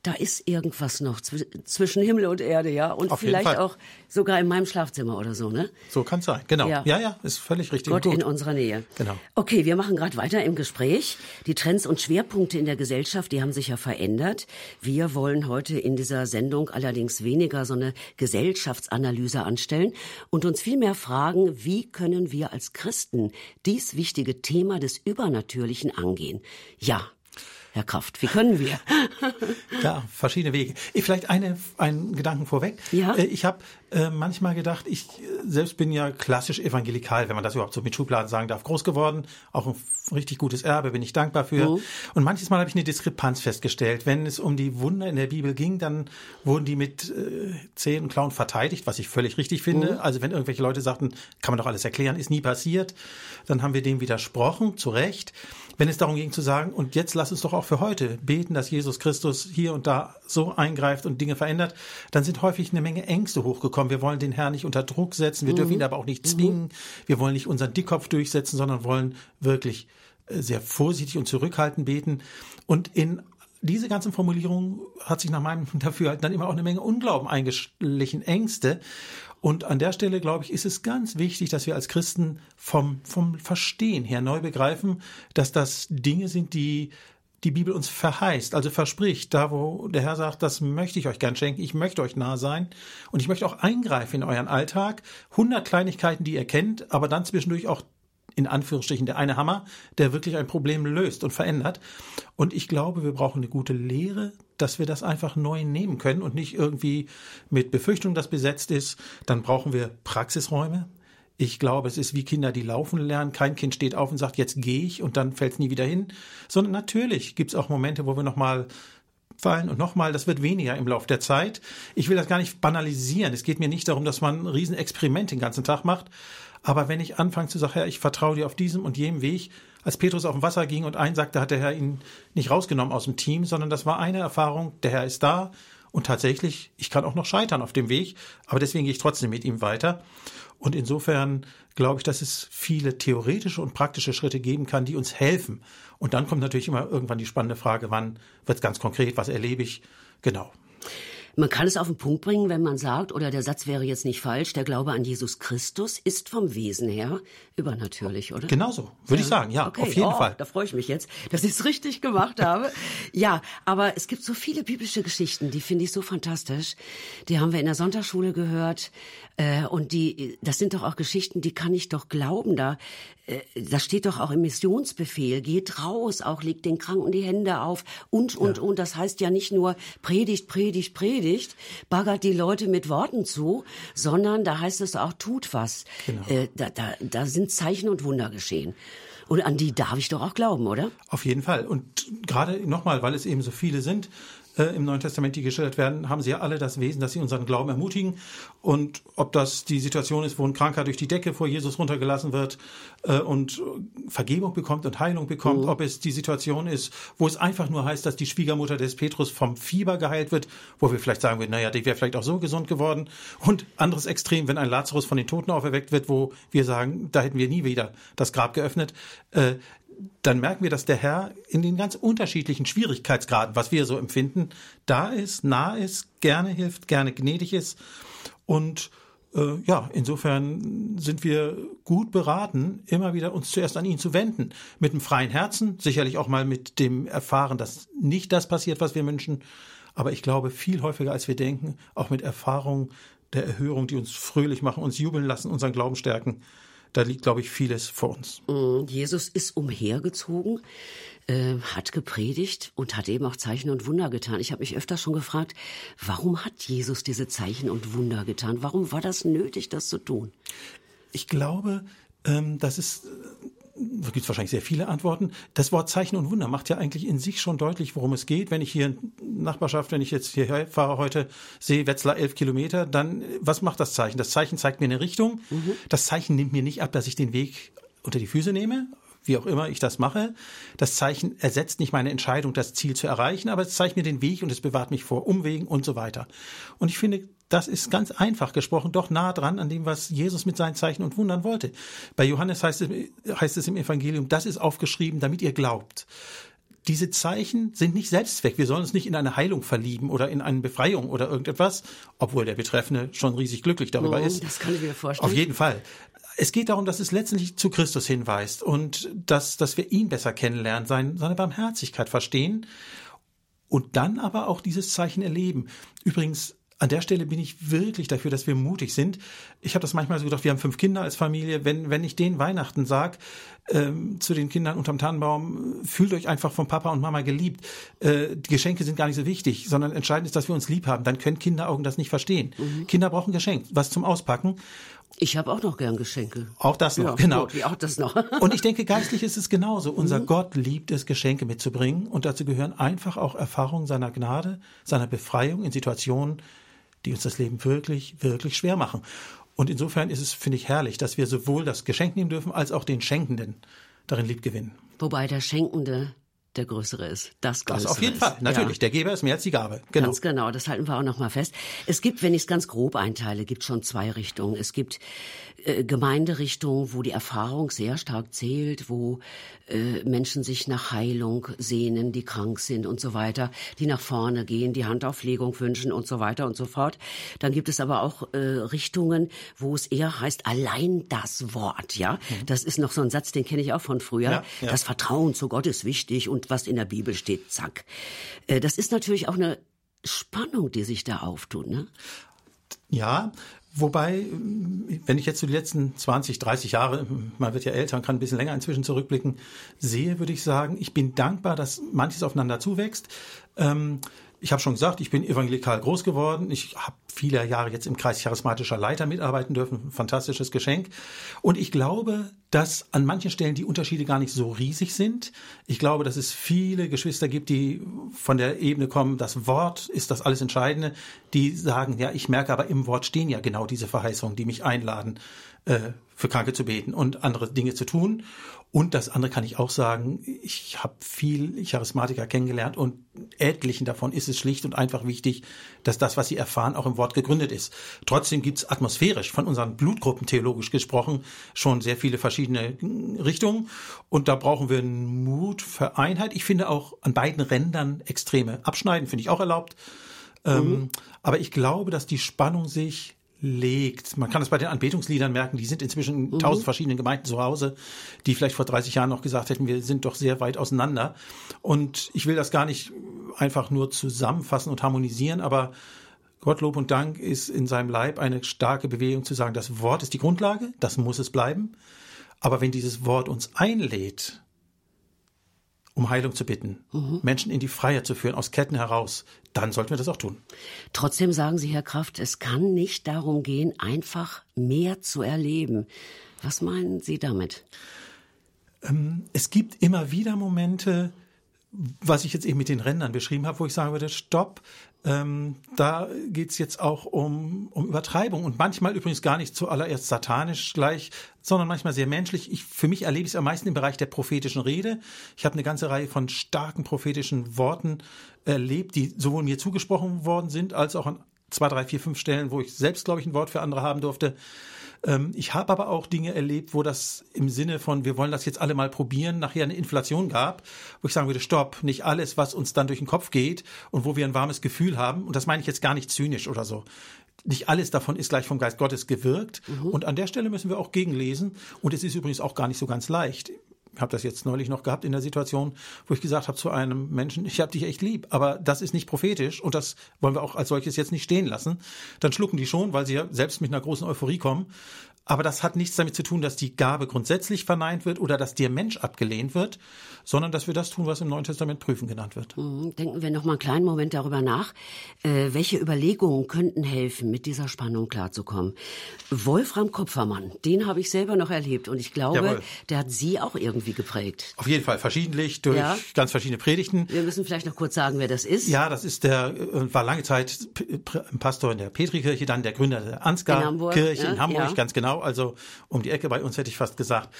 da ist irgendwas noch zwischen Himmel und Erde, ja. Und Auf vielleicht auch sogar in meinem Schlafzimmer oder so, ne? So kann es sein, genau. Ja. ja, ja, ist völlig richtig. Gott in unserer Nähe. Genau. Okay, wir machen gerade weiter im Gespräch. Die Trends und Schwerpunkte in der Gesellschaft, die haben sich ja verändert. Wir wollen heute in dieser Sendung allerdings weniger so eine Gesellschaftsanalyse anstellen und uns vielmehr fragen, wie können wir als Christen dies wichtige Thema des Übernatürlichen angehen? Ja, Herr Kraft? Wie können wir? ja, verschiedene Wege. Ich vielleicht eine, einen Gedanken vorweg. Ja. Äh, ich habe äh, manchmal gedacht, ich selbst bin ja klassisch evangelikal, wenn man das überhaupt so mit Schubladen sagen darf, groß geworden. Auch ein richtig gutes Erbe, bin ich dankbar für. Oh. Und manches Mal habe ich eine Diskrepanz festgestellt. Wenn es um die Wunder in der Bibel ging, dann wurden die mit äh, Zehen und Klauen verteidigt, was ich völlig richtig finde. Oh. Also wenn irgendwelche Leute sagten, kann man doch alles erklären, ist nie passiert, dann haben wir dem widersprochen, zu Recht. Wenn es darum ging zu sagen, und jetzt lass uns doch auch für heute beten, dass Jesus Christus hier und da so eingreift und Dinge verändert, dann sind häufig eine Menge Ängste hochgekommen. Wir wollen den Herrn nicht unter Druck setzen, wir mhm. dürfen ihn aber auch nicht zwingen, mhm. wir wollen nicht unseren Dickkopf durchsetzen, sondern wollen wirklich äh, sehr vorsichtig und zurückhaltend beten. Und in diese ganzen Formulierungen hat sich nach meinem Dafürhalten dann immer auch eine Menge Unglauben eingeschlichen, Ängste. Und an der Stelle, glaube ich, ist es ganz wichtig, dass wir als Christen vom, vom Verstehen her neu begreifen, dass das Dinge sind, die die Bibel uns verheißt, also verspricht, da wo der Herr sagt, das möchte ich euch gern schenken, ich möchte euch nah sein und ich möchte auch eingreifen in euren Alltag. Hundert Kleinigkeiten, die ihr kennt, aber dann zwischendurch auch in Anführungsstrichen der eine Hammer, der wirklich ein Problem löst und verändert. Und ich glaube, wir brauchen eine gute Lehre, dass wir das einfach neu nehmen können und nicht irgendwie mit Befürchtung, das besetzt ist. Dann brauchen wir Praxisräume. Ich glaube, es ist wie Kinder, die laufen lernen. Kein Kind steht auf und sagt, jetzt gehe ich und dann fällt es nie wieder hin. Sondern natürlich gibt es auch Momente, wo wir nochmal fallen und nochmal, das wird weniger im Laufe der Zeit. Ich will das gar nicht banalisieren. Es geht mir nicht darum, dass man ein Riesenexperiment den ganzen Tag macht. Aber wenn ich anfange zu sagen, Herr, ich vertraue dir auf diesem und jenem Weg, als Petrus auf dem Wasser ging und einsagte, hat der Herr ihn nicht rausgenommen aus dem Team, sondern das war eine Erfahrung, der Herr ist da und tatsächlich, ich kann auch noch scheitern auf dem Weg, aber deswegen gehe ich trotzdem mit ihm weiter. Und insofern glaube ich, dass es viele theoretische und praktische Schritte geben kann, die uns helfen. Und dann kommt natürlich immer irgendwann die spannende Frage, wann wird es ganz konkret, was erlebe ich? Genau. Man kann es auf den Punkt bringen, wenn man sagt, oder der Satz wäre jetzt nicht falsch, der Glaube an Jesus Christus ist vom Wesen her übernatürlich, oder? Genauso, würde ja. ich sagen, ja, okay. auf jeden oh, Fall. Da freue ich mich jetzt, dass ich es richtig gemacht habe. Ja, aber es gibt so viele biblische Geschichten, die finde ich so fantastisch. Die haben wir in der Sonntagsschule gehört. Äh, und die, das sind doch auch Geschichten, die kann ich doch glauben. Da, äh, das steht doch auch im Missionsbefehl. Geht raus, auch legt den Kranken die Hände auf und, und, ja. und. Das heißt ja nicht nur predigt, predigt, predigt, baggert die Leute mit Worten zu, sondern da heißt es auch, tut was. Genau. Äh, da, da, da sind Zeichen und Wunder geschehen. Und an die darf ich doch auch glauben, oder? Auf jeden Fall. Und gerade nochmal, weil es eben so viele sind, äh, im Neuen Testament, die gestellt werden, haben sie ja alle das Wesen, dass sie unseren Glauben ermutigen. Und ob das die Situation ist, wo ein Kranker durch die Decke vor Jesus runtergelassen wird äh, und Vergebung bekommt und Heilung bekommt, mhm. ob es die Situation ist, wo es einfach nur heißt, dass die Schwiegermutter des Petrus vom Fieber geheilt wird, wo wir vielleicht sagen würden, naja, die wäre vielleicht auch so gesund geworden. Und anderes Extrem, wenn ein Lazarus von den Toten auferweckt wird, wo wir sagen, da hätten wir nie wieder das Grab geöffnet. Äh, dann merken wir, dass der Herr in den ganz unterschiedlichen Schwierigkeitsgraden, was wir so empfinden, da ist, nah ist, gerne hilft, gerne gnädig ist. Und äh, ja, insofern sind wir gut beraten, immer wieder uns zuerst an ihn zu wenden. Mit einem freien Herzen, sicherlich auch mal mit dem Erfahren, dass nicht das passiert, was wir wünschen. Aber ich glaube, viel häufiger als wir denken, auch mit Erfahrungen der Erhörung, die uns fröhlich machen, uns jubeln lassen, unseren Glauben stärken da liegt, glaube ich, vieles vor uns. Mm, Jesus ist umhergezogen, äh, hat gepredigt und hat eben auch Zeichen und Wunder getan. Ich habe mich öfter schon gefragt, warum hat Jesus diese Zeichen und Wunder getan? Warum war das nötig, das zu tun? Ich glaube, ähm, das ist da gibt es wahrscheinlich sehr viele Antworten. Das Wort Zeichen und Wunder macht ja eigentlich in sich schon deutlich, worum es geht. Wenn ich hier in Nachbarschaft, wenn ich jetzt hierher fahre heute, sehe Wetzlar elf Kilometer, dann was macht das Zeichen? Das Zeichen zeigt mir eine Richtung. Mhm. Das Zeichen nimmt mir nicht ab, dass ich den Weg unter die Füße nehme, wie auch immer ich das mache. Das Zeichen ersetzt nicht meine Entscheidung, das Ziel zu erreichen, aber es zeigt mir den Weg und es bewahrt mich vor Umwegen und so weiter. Und ich finde, das ist ganz einfach gesprochen doch nah dran an dem, was Jesus mit seinen Zeichen und Wundern wollte. Bei Johannes heißt es, heißt es im Evangelium, das ist aufgeschrieben, damit ihr glaubt. Diese Zeichen sind nicht Selbstzweck. Wir sollen uns nicht in eine Heilung verlieben oder in eine Befreiung oder irgendetwas, obwohl der Betreffende schon riesig glücklich darüber oh, ist. Das kann ich mir vorstellen. Auf jeden Fall. Es geht darum, dass es letztendlich zu Christus hinweist und dass, dass wir ihn besser kennenlernen, seine, seine Barmherzigkeit verstehen und dann aber auch dieses Zeichen erleben. Übrigens, an der Stelle bin ich wirklich dafür, dass wir mutig sind. Ich habe das manchmal so gedacht, wir haben fünf Kinder als Familie. Wenn, wenn ich denen Weihnachten sag ähm, zu den Kindern unterm Tannenbaum, fühlt euch einfach von Papa und Mama geliebt. Äh, die Geschenke sind gar nicht so wichtig, sondern entscheidend ist, dass wir uns lieb haben. Dann können Kinderaugen das nicht verstehen. Mhm. Kinder brauchen Geschenk, was zum Auspacken. Ich habe auch noch gern Geschenke. Auch das noch, ja, genau. Gut, auch das noch. und ich denke, geistlich ist es genauso. Unser mhm. Gott liebt es, Geschenke mitzubringen. Und dazu gehören einfach auch Erfahrungen seiner Gnade, seiner Befreiung in Situationen, die uns das Leben wirklich, wirklich schwer machen. Und insofern ist es, finde ich, herrlich, dass wir sowohl das Geschenk nehmen dürfen, als auch den Schenkenden darin lieb gewinnen. Wobei der Schenkende der Größere ist. Das Größere Das auf jeden ist. Fall, natürlich. Ja. Der Geber ist mehr als die Gabe. Genau. Ganz genau, das halten wir auch noch mal fest. Es gibt, wenn ich es ganz grob einteile, gibt schon zwei Richtungen. Es gibt äh, Gemeinderichtungen, wo die Erfahrung sehr stark zählt, wo äh, Menschen sich nach Heilung sehnen, die krank sind und so weiter, die nach vorne gehen, die Handauflegung wünschen und so weiter und so fort. Dann gibt es aber auch äh, Richtungen, wo es eher heißt, allein das Wort, ja. Mhm. Das ist noch so ein Satz, den kenne ich auch von früher. Ja, ja. Das Vertrauen zu Gott ist wichtig und und was in der Bibel steht, zack. Äh, das ist natürlich auch eine Spannung, die sich da auftut, ne? Ja, Wobei, wenn ich jetzt so die letzten 20, 30 Jahre, man wird ja älter und kann ein bisschen länger inzwischen zurückblicken, sehe, würde ich sagen, ich bin dankbar, dass manches aufeinander zuwächst. Ähm, ich habe schon gesagt, ich bin evangelikal groß geworden. Ich habe viele Jahre jetzt im Kreis charismatischer Leiter mitarbeiten dürfen. Fantastisches Geschenk. Und ich glaube, dass an manchen Stellen die Unterschiede gar nicht so riesig sind. Ich glaube, dass es viele Geschwister gibt, die von der Ebene kommen, das Wort ist das alles Entscheidende, die sagen, ja, ich merke aber im Wort stehen ja genau diese Verheißungen, die mich einladen, äh, für Kranke zu beten und andere Dinge zu tun. Und das andere kann ich auch sagen, ich habe viel Charismatiker kennengelernt und etlichen davon ist es schlicht und einfach wichtig, dass das, was sie erfahren, auch im Wort gegründet ist. Trotzdem gibt es atmosphärisch, von unseren Blutgruppen theologisch gesprochen, schon sehr viele verschiedene Richtungen. Und da brauchen wir einen Mut für Einheit. Ich finde auch an beiden Rändern extreme Abschneiden, finde ich auch erlaubt. Ähm, mhm. Ähm, aber ich glaube, dass die Spannung sich legt. Man kann es bei den Anbetungsliedern merken, die sind inzwischen in mhm. tausend verschiedenen Gemeinden zu Hause, die vielleicht vor 30 Jahren noch gesagt hätten, wir sind doch sehr weit auseinander. Und ich will das gar nicht einfach nur zusammenfassen und harmonisieren, aber Gottlob und Dank ist in seinem Leib eine starke Bewegung zu sagen, das Wort ist die Grundlage, das muss es bleiben. Aber wenn dieses Wort uns einlädt, um Heilung zu bitten, mhm. Menschen in die Freiheit zu führen, aus Ketten heraus, dann sollten wir das auch tun. Trotzdem sagen Sie, Herr Kraft, es kann nicht darum gehen, einfach mehr zu erleben. Was meinen Sie damit? Ähm, es gibt immer wieder Momente, was ich jetzt eben mit den Rändern beschrieben habe, wo ich sagen würde, stopp, ähm, da geht's jetzt auch um, um Übertreibung und manchmal übrigens gar nicht zuallererst satanisch gleich, sondern manchmal sehr menschlich. Ich, für mich erlebe ich es am meisten im Bereich der prophetischen Rede. Ich habe eine ganze Reihe von starken prophetischen Worten erlebt, die sowohl mir zugesprochen worden sind, als auch an zwei, drei, vier, fünf Stellen, wo ich selbst, glaube ich, ein Wort für andere haben durfte. Ähm, ich habe aber auch Dinge erlebt, wo das im Sinne von, wir wollen das jetzt alle mal probieren, nachher eine Inflation gab, wo ich sagen würde, stopp, nicht alles, was uns dann durch den Kopf geht und wo wir ein warmes Gefühl haben, und das meine ich jetzt gar nicht zynisch oder so. Nicht alles davon ist gleich vom Geist Gottes gewirkt. Mhm. Und an der Stelle müssen wir auch gegenlesen. Und es ist übrigens auch gar nicht so ganz leicht habe das jetzt neulich noch gehabt in der Situation, wo ich gesagt habe zu einem Menschen, ich habe dich echt lieb, aber das ist nicht prophetisch und das wollen wir auch als solches jetzt nicht stehen lassen. Dann schlucken die schon, weil sie ja selbst mit einer großen Euphorie kommen. Aber das hat nichts damit zu tun, dass die Gabe grundsätzlich verneint wird oder dass der Mensch abgelehnt wird, sondern dass wir das tun, was im Neuen Testament prüfen genannt wird. Mhm. Denken wir noch mal einen kleinen Moment darüber nach. Äh, welche Überlegungen könnten helfen, mit dieser Spannung klarzukommen? Wolfram Kopfermann, den habe ich selber noch erlebt und ich glaube, Jawohl. der hat Sie auch irgendwie geprägt. Auf jeden Fall, verschiedentlich durch ja. ganz verschiedene Predigten. Wir müssen vielleicht noch kurz sagen, wer das ist. Ja, das ist der, äh, war lange Zeit Pastor in der Petrikirche, dann der Gründer der Ansgar-Kirche in, ja, in Hamburg, ja. ganz genau genau, also um die Ecke bei uns hätte ich fast gesagt.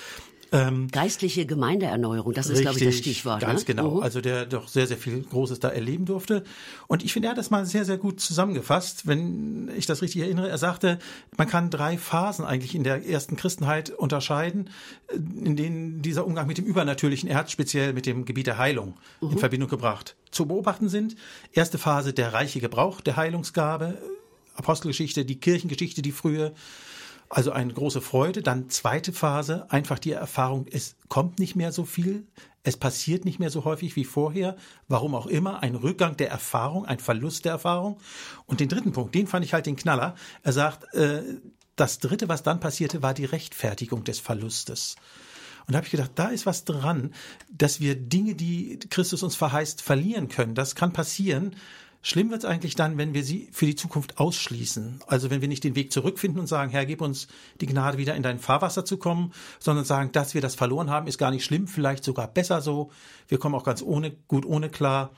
Ähm, Geistliche Gemeindeerneuerung, das ist, richtig, glaube ich, das Stichwort. Ganz ne? genau. Uh Also der doch sehr, sehr viel Großes da erleben durfte. Und ich finde, er hat das mal sehr, sehr gut zusammengefasst, wenn ich das richtig erinnere. Er sagte, man kann drei Phasen eigentlich in der ersten Christenheit unterscheiden, in denen dieser Umgang mit dem Übernatürlichen, er hat speziell mit dem Gebiet der Heilung uh in Verbindung gebracht, zu beobachten sind. Erste Phase, der reiche Gebrauch der Heilungsgabe, Apostelgeschichte, die Kirchengeschichte, die frühe, also eine große Freude. Dann zweite Phase, einfach die Erfahrung, es kommt nicht mehr so viel, es passiert nicht mehr so häufig wie vorher. Warum auch immer, ein Rückgang der Erfahrung, ein Verlust der Erfahrung. Und den dritten Punkt, den fand ich halt den Knaller. Er sagt, äh, das dritte, was dann passierte, war die Rechtfertigung des Verlustes. Und da habe ich gedacht, da ist was dran, dass wir Dinge, die Christus uns verheißt, verlieren können. Das kann passieren. Schlimm wird es eigentlich dann, wenn wir sie für die Zukunft ausschließen. Also wenn wir nicht den Weg zurückfinden und sagen, Herr, gib uns die Gnade, wieder in dein Fahrwasser zu kommen, sondern sagen, dass wir das verloren haben, ist gar nicht schlimm, vielleicht sogar besser so. Wir kommen auch ganz ohne, gut ohne klar.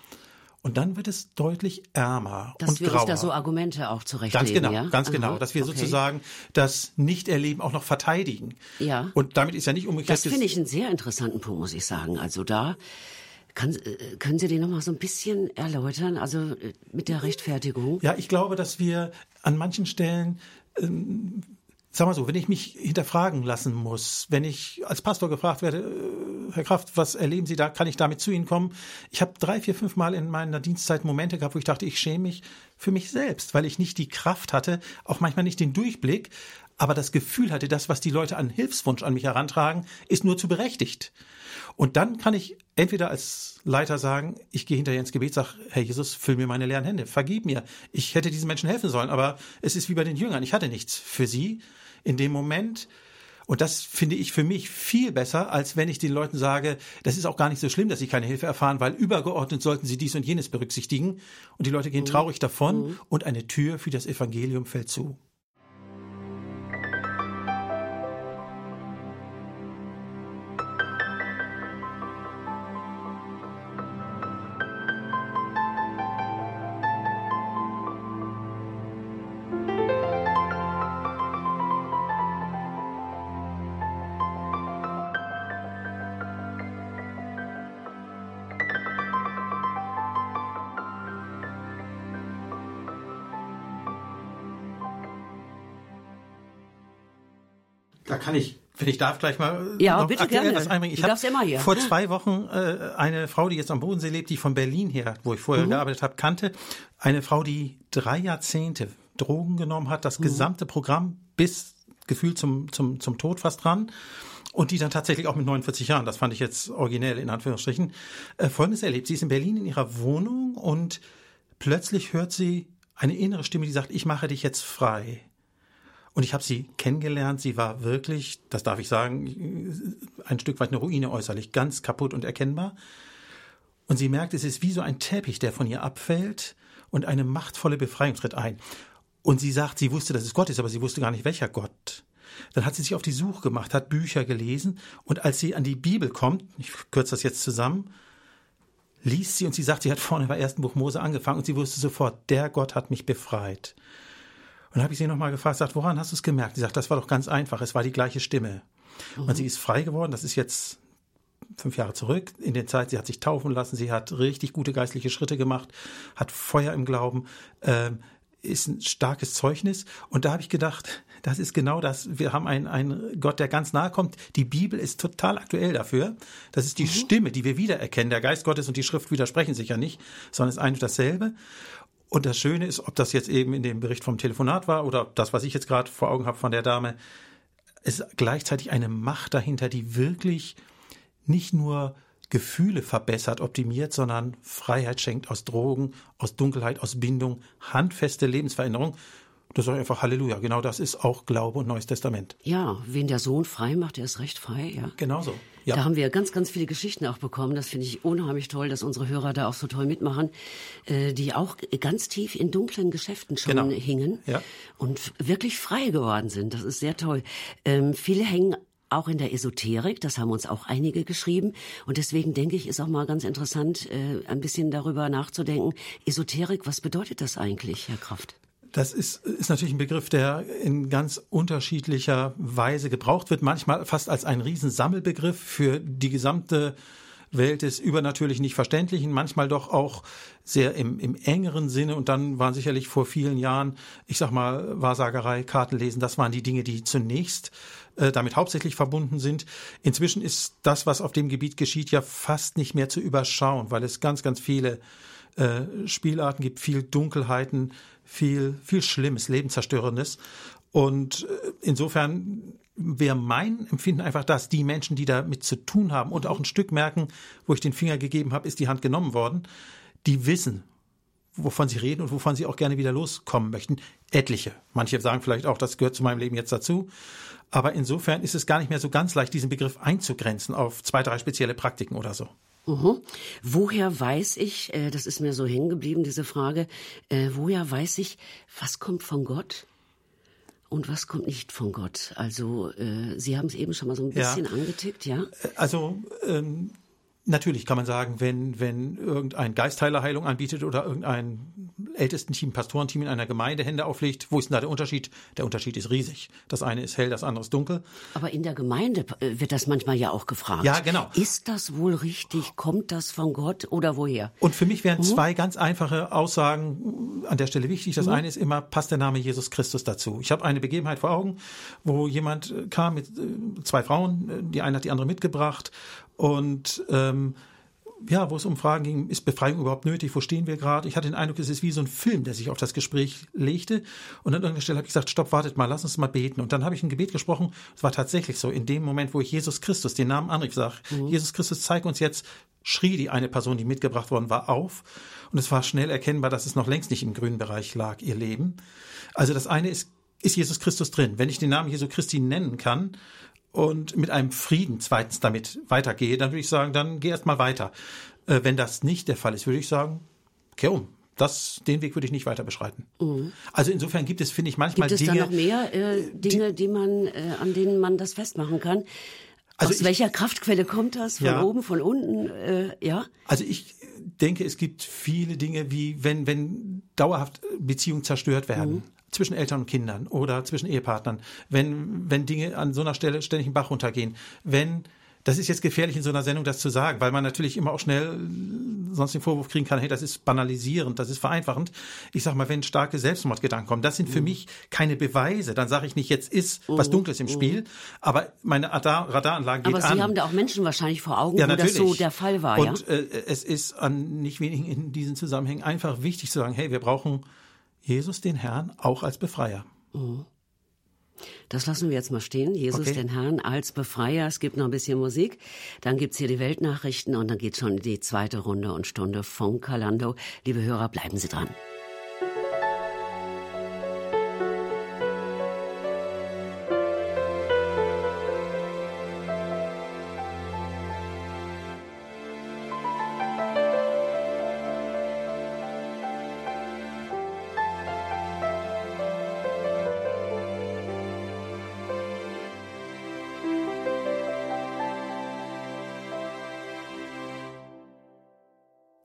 Und dann wird es deutlich ärmer dass und wir grauer. uns da so Argumente auch zurechtlegen. Ganz genau, ja? ganz genau, Aha, dass wir okay. sozusagen das Nichterleben auch noch verteidigen. Ja. Und damit ist ja nicht umgekehrt. Das finde ich einen sehr interessanten Punkt, muss ich sagen. Also da kann, äh, können Sie den noch mal so ein bisschen erläutern, also äh, mit der Rechtfertigung? Ja, ich glaube, dass wir an manchen Stellen ähm, Sag mal so, wenn ich mich hinterfragen lassen muss, wenn ich als Pastor gefragt werde, äh, Herr Kraft, was erleben Sie da, kann ich damit zu Ihnen kommen? Ich habe drei, vier, fünf Mal in meiner Dienstzeit Momente gehabt, wo ich dachte, ich schäme mich für mich selbst, weil ich nicht die Kraft hatte, auch manchmal nicht den Durchblick, aber das Gefühl hatte, das, was die Leute an Hilfswunsch an mich herantragen, ist nur zu berechtigt. Und dann kann ich entweder als Leiter sagen, ich gehe hinterher ins Gebet, sag, Herr Jesus, füll mir meine leeren Hände, vergib mir. Ich hätte diesen Menschen helfen sollen, aber es ist wie bei den Jüngern, ich hatte nichts für sie in dem Moment. Und das finde ich für mich viel besser, als wenn ich den Leuten sage, das ist auch gar nicht so schlimm, dass sie keine Hilfe erfahren, weil übergeordnet sollten sie dies und jenes berücksichtigen. Und die Leute gehen mhm. traurig davon mhm. und eine Tür für das Evangelium fällt zu. Ich, darf, gleich mal ja, noch bitte gerne. was einbringen. Ich immer hier. vor zwei Wochen äh, eine Frau, die jetzt am Bodensee lebt, die von Berlin her, wo ich vorher mhm. gearbeitet habe, kannte. Eine Frau, die drei Jahrzehnte Drogen genommen hat, das mhm. gesamte Programm bis gefühlt zum, zum, zum Tod fast dran. Und die dann tatsächlich auch mit 49 Jahren, das fand ich jetzt originell in Anführungsstrichen, äh, Folgendes erlebt. Sie ist in Berlin in ihrer Wohnung und plötzlich hört sie eine innere Stimme, die sagt, ich mache dich jetzt frei. Und ich habe sie kennengelernt. Sie war wirklich, das darf ich sagen, ein Stück weit eine Ruine äußerlich, ganz kaputt und erkennbar. Und sie merkt, es ist wie so ein Teppich, der von ihr abfällt und eine machtvolle Befreiung tritt ein. Und sie sagt, sie wusste, dass es Gott ist, aber sie wusste gar nicht, welcher Gott. Dann hat sie sich auf die Suche gemacht, hat Bücher gelesen und als sie an die Bibel kommt, ich kürze das jetzt zusammen, liest sie und sie sagt, sie hat vorne beim ersten Buch Mose angefangen und sie wusste sofort, der Gott hat mich befreit. Und dann habe ich sie nochmal gefragt, sagt, woran hast du es gemerkt? Sie sagt, das war doch ganz einfach, es war die gleiche Stimme. Mhm. Und sie ist frei geworden, das ist jetzt fünf Jahre zurück. In der Zeit, sie hat sich taufen lassen, sie hat richtig gute geistliche Schritte gemacht, hat Feuer im Glauben, äh, ist ein starkes Zeugnis. Und da habe ich gedacht, das ist genau das. Wir haben einen, einen Gott, der ganz nahe kommt. Die Bibel ist total aktuell dafür. Das ist die mhm. Stimme, die wir wiedererkennen. Der Geist Gottes und die Schrift widersprechen sich ja nicht, sondern es ist ein und dasselbe. Und das Schöne ist, ob das jetzt eben in dem Bericht vom Telefonat war oder das, was ich jetzt gerade vor Augen habe von der Dame, ist gleichzeitig eine Macht dahinter, die wirklich nicht nur Gefühle verbessert, optimiert, sondern Freiheit schenkt aus Drogen, aus Dunkelheit, aus Bindung, handfeste Lebensveränderung. Das ist einfach Halleluja. Genau das ist auch Glaube und Neues Testament. Ja, wen der Sohn frei macht, der ist recht frei, ja. Genauso. Ja. Da haben wir ganz, ganz viele Geschichten auch bekommen. Das finde ich unheimlich toll, dass unsere Hörer da auch so toll mitmachen, äh, die auch ganz tief in dunklen Geschäften schon genau. hingen ja. und wirklich frei geworden sind. Das ist sehr toll. Ähm, viele hängen auch in der Esoterik, das haben uns auch einige geschrieben. Und deswegen denke ich, ist auch mal ganz interessant, äh, ein bisschen darüber nachzudenken. Esoterik, was bedeutet das eigentlich, Herr Kraft? Das ist, ist natürlich ein Begriff, der in ganz unterschiedlicher Weise gebraucht wird, manchmal fast als ein Riesensammelbegriff für die gesamte Welt des übernatürlich nicht Verständlichen, manchmal doch auch sehr im, im engeren Sinne. Und dann waren sicherlich vor vielen Jahren, ich sag mal, Wahrsagerei, Kartenlesen, das waren die Dinge, die zunächst äh, damit hauptsächlich verbunden sind. Inzwischen ist das, was auf dem Gebiet geschieht, ja fast nicht mehr zu überschauen, weil es ganz, ganz viele äh, Spielarten gibt, viel Dunkelheiten, viel, viel Schlimmes, Lebenzerstörendes. Und äh, insofern wäre mein Empfinden einfach das, die Menschen, die damit zu tun haben und auch ein Stück merken, wo ich den Finger gegeben habe, ist die Hand genommen worden, die wissen, wovon sie reden und wovon sie auch gerne wieder loskommen möchten. Etliche. Manche sagen vielleicht auch, das gehört zu meinem Leben jetzt dazu. Aber insofern ist es gar nicht mehr so ganz leicht, diesen Begriff einzugrenzen auf zwei, drei spezielle Praktiken oder so. Mhm. Woher weiß ich, äh, das ist mir so hängen geblieben, diese Frage, äh, woher weiß ich, was kommt von Gott und was kommt nicht von Gott? Also, äh, Sie haben es eben schon mal so ein bisschen ja. angetickt, ja? Also, ähm, Natürlich kann man sagen, wenn, wenn irgendein Geistheiler Heilung anbietet oder irgendein Ältestenteam, Pastorenteam in einer Gemeinde Hände auflegt, wo ist denn da der Unterschied? Der Unterschied ist riesig. Das eine ist hell, das andere ist dunkel. Aber in der Gemeinde äh, wird das manchmal ja auch gefragt. Ja, genau. Ist das wohl richtig? Kommt das von Gott oder woher? Und für mich wären mhm. zwei ganz einfache Aussagen an der Stelle wichtig. Das mhm. eine ist immer, passt der Name Jesus Christus dazu. Ich habe eine Begebenheit vor Augen, wo jemand kam mit äh, zwei Frauen, die eine hat die andere mitgebracht und ähm, ja, wo es um Fragen ging, ist Befreiung überhaupt nötig? Wo stehen wir gerade? Ich hatte den Eindruck, es ist wie so ein Film, der sich auf das Gespräch legte. Und an irgendeiner Stelle habe ich gesagt, stopp, wartet mal, lass uns mal beten. Und dann habe ich ein Gebet gesprochen. Es war tatsächlich so, in dem Moment, wo ich Jesus Christus, den Namen anrief, sage, mhm. Jesus Christus, zeig uns jetzt, schrie die eine Person, die mitgebracht worden war, auf. Und es war schnell erkennbar, dass es noch längst nicht im grünen Bereich lag, ihr Leben. Also das eine ist, ist Jesus Christus drin. Wenn ich den Namen Jesu Christi nennen kann, und mit einem Frieden zweitens damit weitergehe, dann würde ich sagen, dann geh erst mal weiter. Äh, wenn das nicht der Fall ist, würde ich sagen, kehr um. Das, den Weg würde ich nicht weiter beschreiten. Mhm. Also insofern gibt es, finde ich, manchmal Dinge. Gibt es Dinge, da noch mehr äh, Dinge, die, die man, äh, an denen man das festmachen kann? Also Aus ich, welcher Kraftquelle kommt das? Von ja, oben, von unten? Äh, ja. Also ich denke, es gibt viele Dinge, wie wenn wenn dauerhaft Beziehungen zerstört werden. Mhm zwischen Eltern und Kindern oder zwischen Ehepartnern, wenn, wenn Dinge an so einer Stelle ständig einen Bach runtergehen, wenn das ist jetzt gefährlich in so einer Sendung, das zu sagen, weil man natürlich immer auch schnell sonst den Vorwurf kriegen kann, hey, das ist banalisierend, das ist vereinfachend. Ich sag mal, wenn starke Selbstmordgedanken kommen, das sind für mhm. mich keine Beweise. Dann sage ich nicht, jetzt ist mhm. was Dunkles im mhm. Spiel, aber meine Radar Radaranlage geht aber Sie an. haben da auch Menschen wahrscheinlich vor Augen, ja, wo das so der Fall war. Und ja? äh, es ist an nicht wenigen in diesen Zusammenhängen einfach wichtig zu sagen, hey, wir brauchen Jesus den Herrn auch als Befreier. Mhm. Das lassen wir jetzt mal stehen. Jesus okay. den Herrn als Befreier. Es gibt noch ein bisschen Musik. Dann gibt's hier die Weltnachrichten und dann geht schon die zweite Runde und Stunde von Kalando. Liebe Hörer, bleiben Sie dran.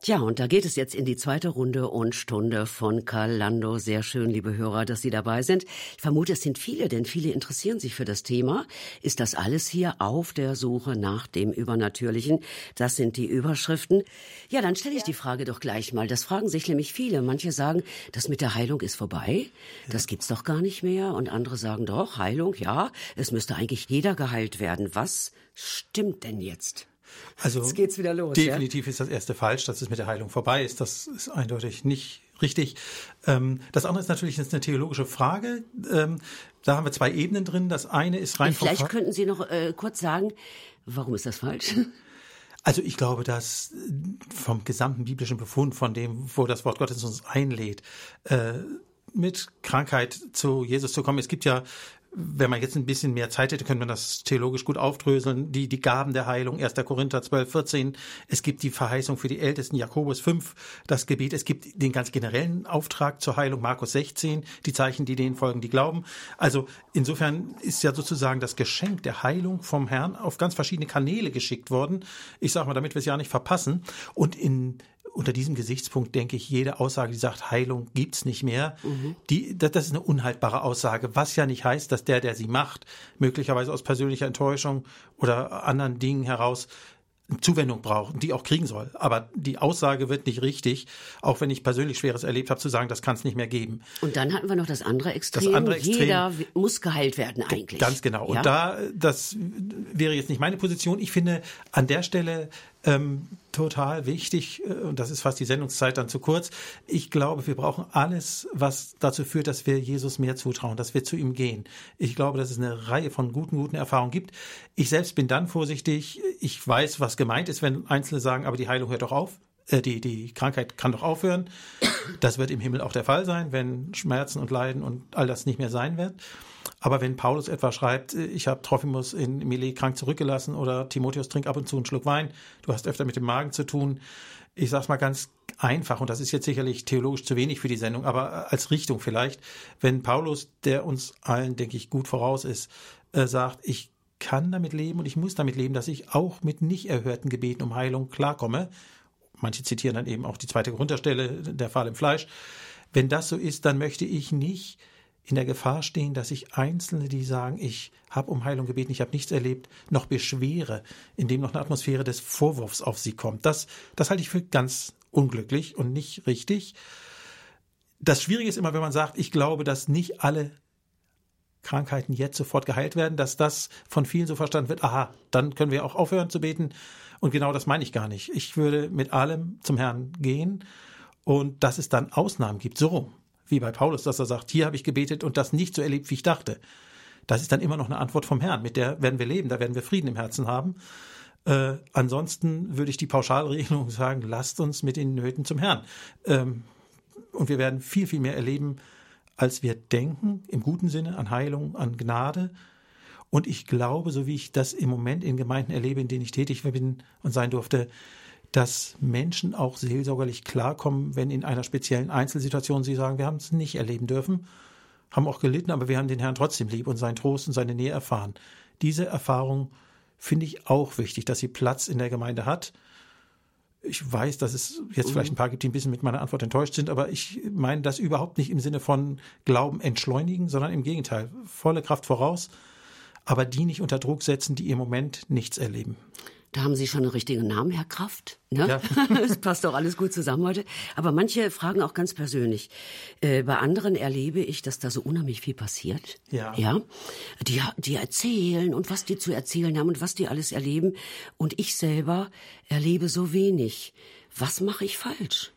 Ja, und da geht es jetzt in die zweite Runde und Stunde von Karl Lando. Sehr schön, liebe Hörer, dass Sie dabei sind. Ich vermute, es sind viele, denn viele interessieren sich für das Thema. Ist das alles hier auf der Suche nach dem Übernatürlichen? Das sind die Überschriften. Ja, dann stelle ich die Frage doch gleich mal. Das fragen sich nämlich viele. Manche sagen, das mit der Heilung ist vorbei. Das gibt's doch gar nicht mehr. Und andere sagen doch, Heilung, ja, es müsste eigentlich jeder geheilt werden. Was stimmt denn jetzt? Also Jetzt geht's wieder los. Definitiv ja? ist das erste falsch, dass es mit der Heilung vorbei ist. Das ist eindeutig nicht richtig. Ähm, das andere ist natürlich jetzt eine theologische Frage. Ähm, da haben wir zwei Ebenen drin. Das eine ist rein. Vielleicht könnten Sie noch äh, kurz sagen, warum ist das falsch? Also ich glaube, dass vom gesamten biblischen Befund, von dem, wo das Wort Gottes uns einlädt, äh, mit Krankheit zu Jesus zu kommen. Es gibt ja wenn man jetzt ein bisschen mehr Zeit hätte, könnte man das theologisch gut aufdröseln. Die, die Gaben der Heilung, 1. Korinther 12, 14. Es gibt die Verheißung für die Ältesten, Jakobus 5, das Gebet. Es gibt den ganz generellen Auftrag zur Heilung, Markus 16, die Zeichen, die denen folgen, die glauben. Also insofern ist ja sozusagen das Geschenk der Heilung vom Herrn auf ganz verschiedene Kanäle geschickt worden. Ich sage mal, damit wir es ja nicht verpassen. Und in unter diesem Gesichtspunkt denke ich, jede Aussage, die sagt, Heilung gibt's nicht mehr, mhm. die, das, das ist eine unhaltbare Aussage, was ja nicht heißt, dass der, der sie macht, möglicherweise aus persönlicher Enttäuschung oder anderen Dingen heraus Zuwendung braucht, die auch kriegen soll. Aber die Aussage wird nicht richtig, auch wenn ich persönlich Schweres erlebt habe, zu sagen, das kann es nicht mehr geben. Und dann hatten wir noch das andere Extrem. Das andere Extrem Jeder muss geheilt werden eigentlich. Ganz genau. Ja? Und da, das wäre jetzt nicht meine Position. Ich finde, an der Stelle ähm, total wichtig, äh, und das ist fast die Sendungszeit dann zu kurz. Ich glaube, wir brauchen alles, was dazu führt, dass wir Jesus mehr zutrauen, dass wir zu ihm gehen. Ich glaube, dass es eine Reihe von guten, guten Erfahrungen gibt. Ich selbst bin dann vorsichtig. Ich weiß, was gemeint ist, wenn Einzelne sagen, aber die Heilung hört doch auf. Äh, die, die Krankheit kann doch aufhören. Das wird im Himmel auch der Fall sein, wenn Schmerzen und Leiden und all das nicht mehr sein wird. Aber wenn Paulus etwa schreibt, äh, ich habe Trophimus in Milet krank zurückgelassen oder Timotheus trink ab und zu einen Schluck Wein, du hast öfter mit dem Magen zu tun. Ich sag's mal ganz einfach, und das ist jetzt sicherlich theologisch zu wenig für die Sendung, aber als Richtung vielleicht, wenn Paulus, der uns allen, denke ich, gut voraus ist, äh, sagt, ich kann damit leben und ich muss damit leben, dass ich auch mit nicht erhörten Gebeten um Heilung klarkomme. Manche zitieren dann eben auch die zweite Grundstelle, der Fall im Fleisch. Wenn das so ist, dann möchte ich nicht in der Gefahr stehen, dass ich Einzelne, die sagen, ich habe um Heilung gebeten, ich habe nichts erlebt, noch beschwere, indem noch eine Atmosphäre des Vorwurfs auf sie kommt. Das, das halte ich für ganz unglücklich und nicht richtig. Das Schwierige ist immer, wenn man sagt, ich glaube, dass nicht alle Krankheiten jetzt sofort geheilt werden, dass das von vielen so verstanden wird, aha, dann können wir auch aufhören zu beten. Und genau das meine ich gar nicht. Ich würde mit allem zum Herrn gehen und dass es dann Ausnahmen gibt, so wie bei Paulus, dass er sagt, hier habe ich gebetet und das nicht so erlebt, wie ich dachte. Das ist dann immer noch eine Antwort vom Herrn, mit der werden wir leben, da werden wir Frieden im Herzen haben. Äh, ansonsten würde ich die Pauschalregelung sagen, lasst uns mit den Nöten zum Herrn. Ähm, und wir werden viel, viel mehr erleben, als wir denken, im guten Sinne, an Heilung, an Gnade. Und ich glaube, so wie ich das im Moment in Gemeinden erlebe, in denen ich tätig bin und sein durfte, dass Menschen auch seelsorgerlich klarkommen, wenn in einer speziellen Einzelsituation sie sagen, wir haben es nicht erleben dürfen, haben auch gelitten, aber wir haben den Herrn trotzdem lieb und seinen Trost und seine Nähe erfahren. Diese Erfahrung finde ich auch wichtig, dass sie Platz in der Gemeinde hat. Ich weiß, dass es jetzt vielleicht ein paar gibt, die ein bisschen mit meiner Antwort enttäuscht sind, aber ich meine das überhaupt nicht im Sinne von Glauben entschleunigen, sondern im Gegenteil, volle Kraft voraus, aber die nicht unter Druck setzen, die im Moment nichts erleben. Da haben Sie schon einen richtigen Namen, Herr Kraft. Ne? Ja. Es passt doch alles gut zusammen heute. Aber manche fragen auch ganz persönlich. Äh, bei anderen erlebe ich, dass da so unheimlich viel passiert. Ja. Ja. Die, die erzählen und was die zu erzählen haben und was die alles erleben. Und ich selber erlebe so wenig. Was mache ich falsch?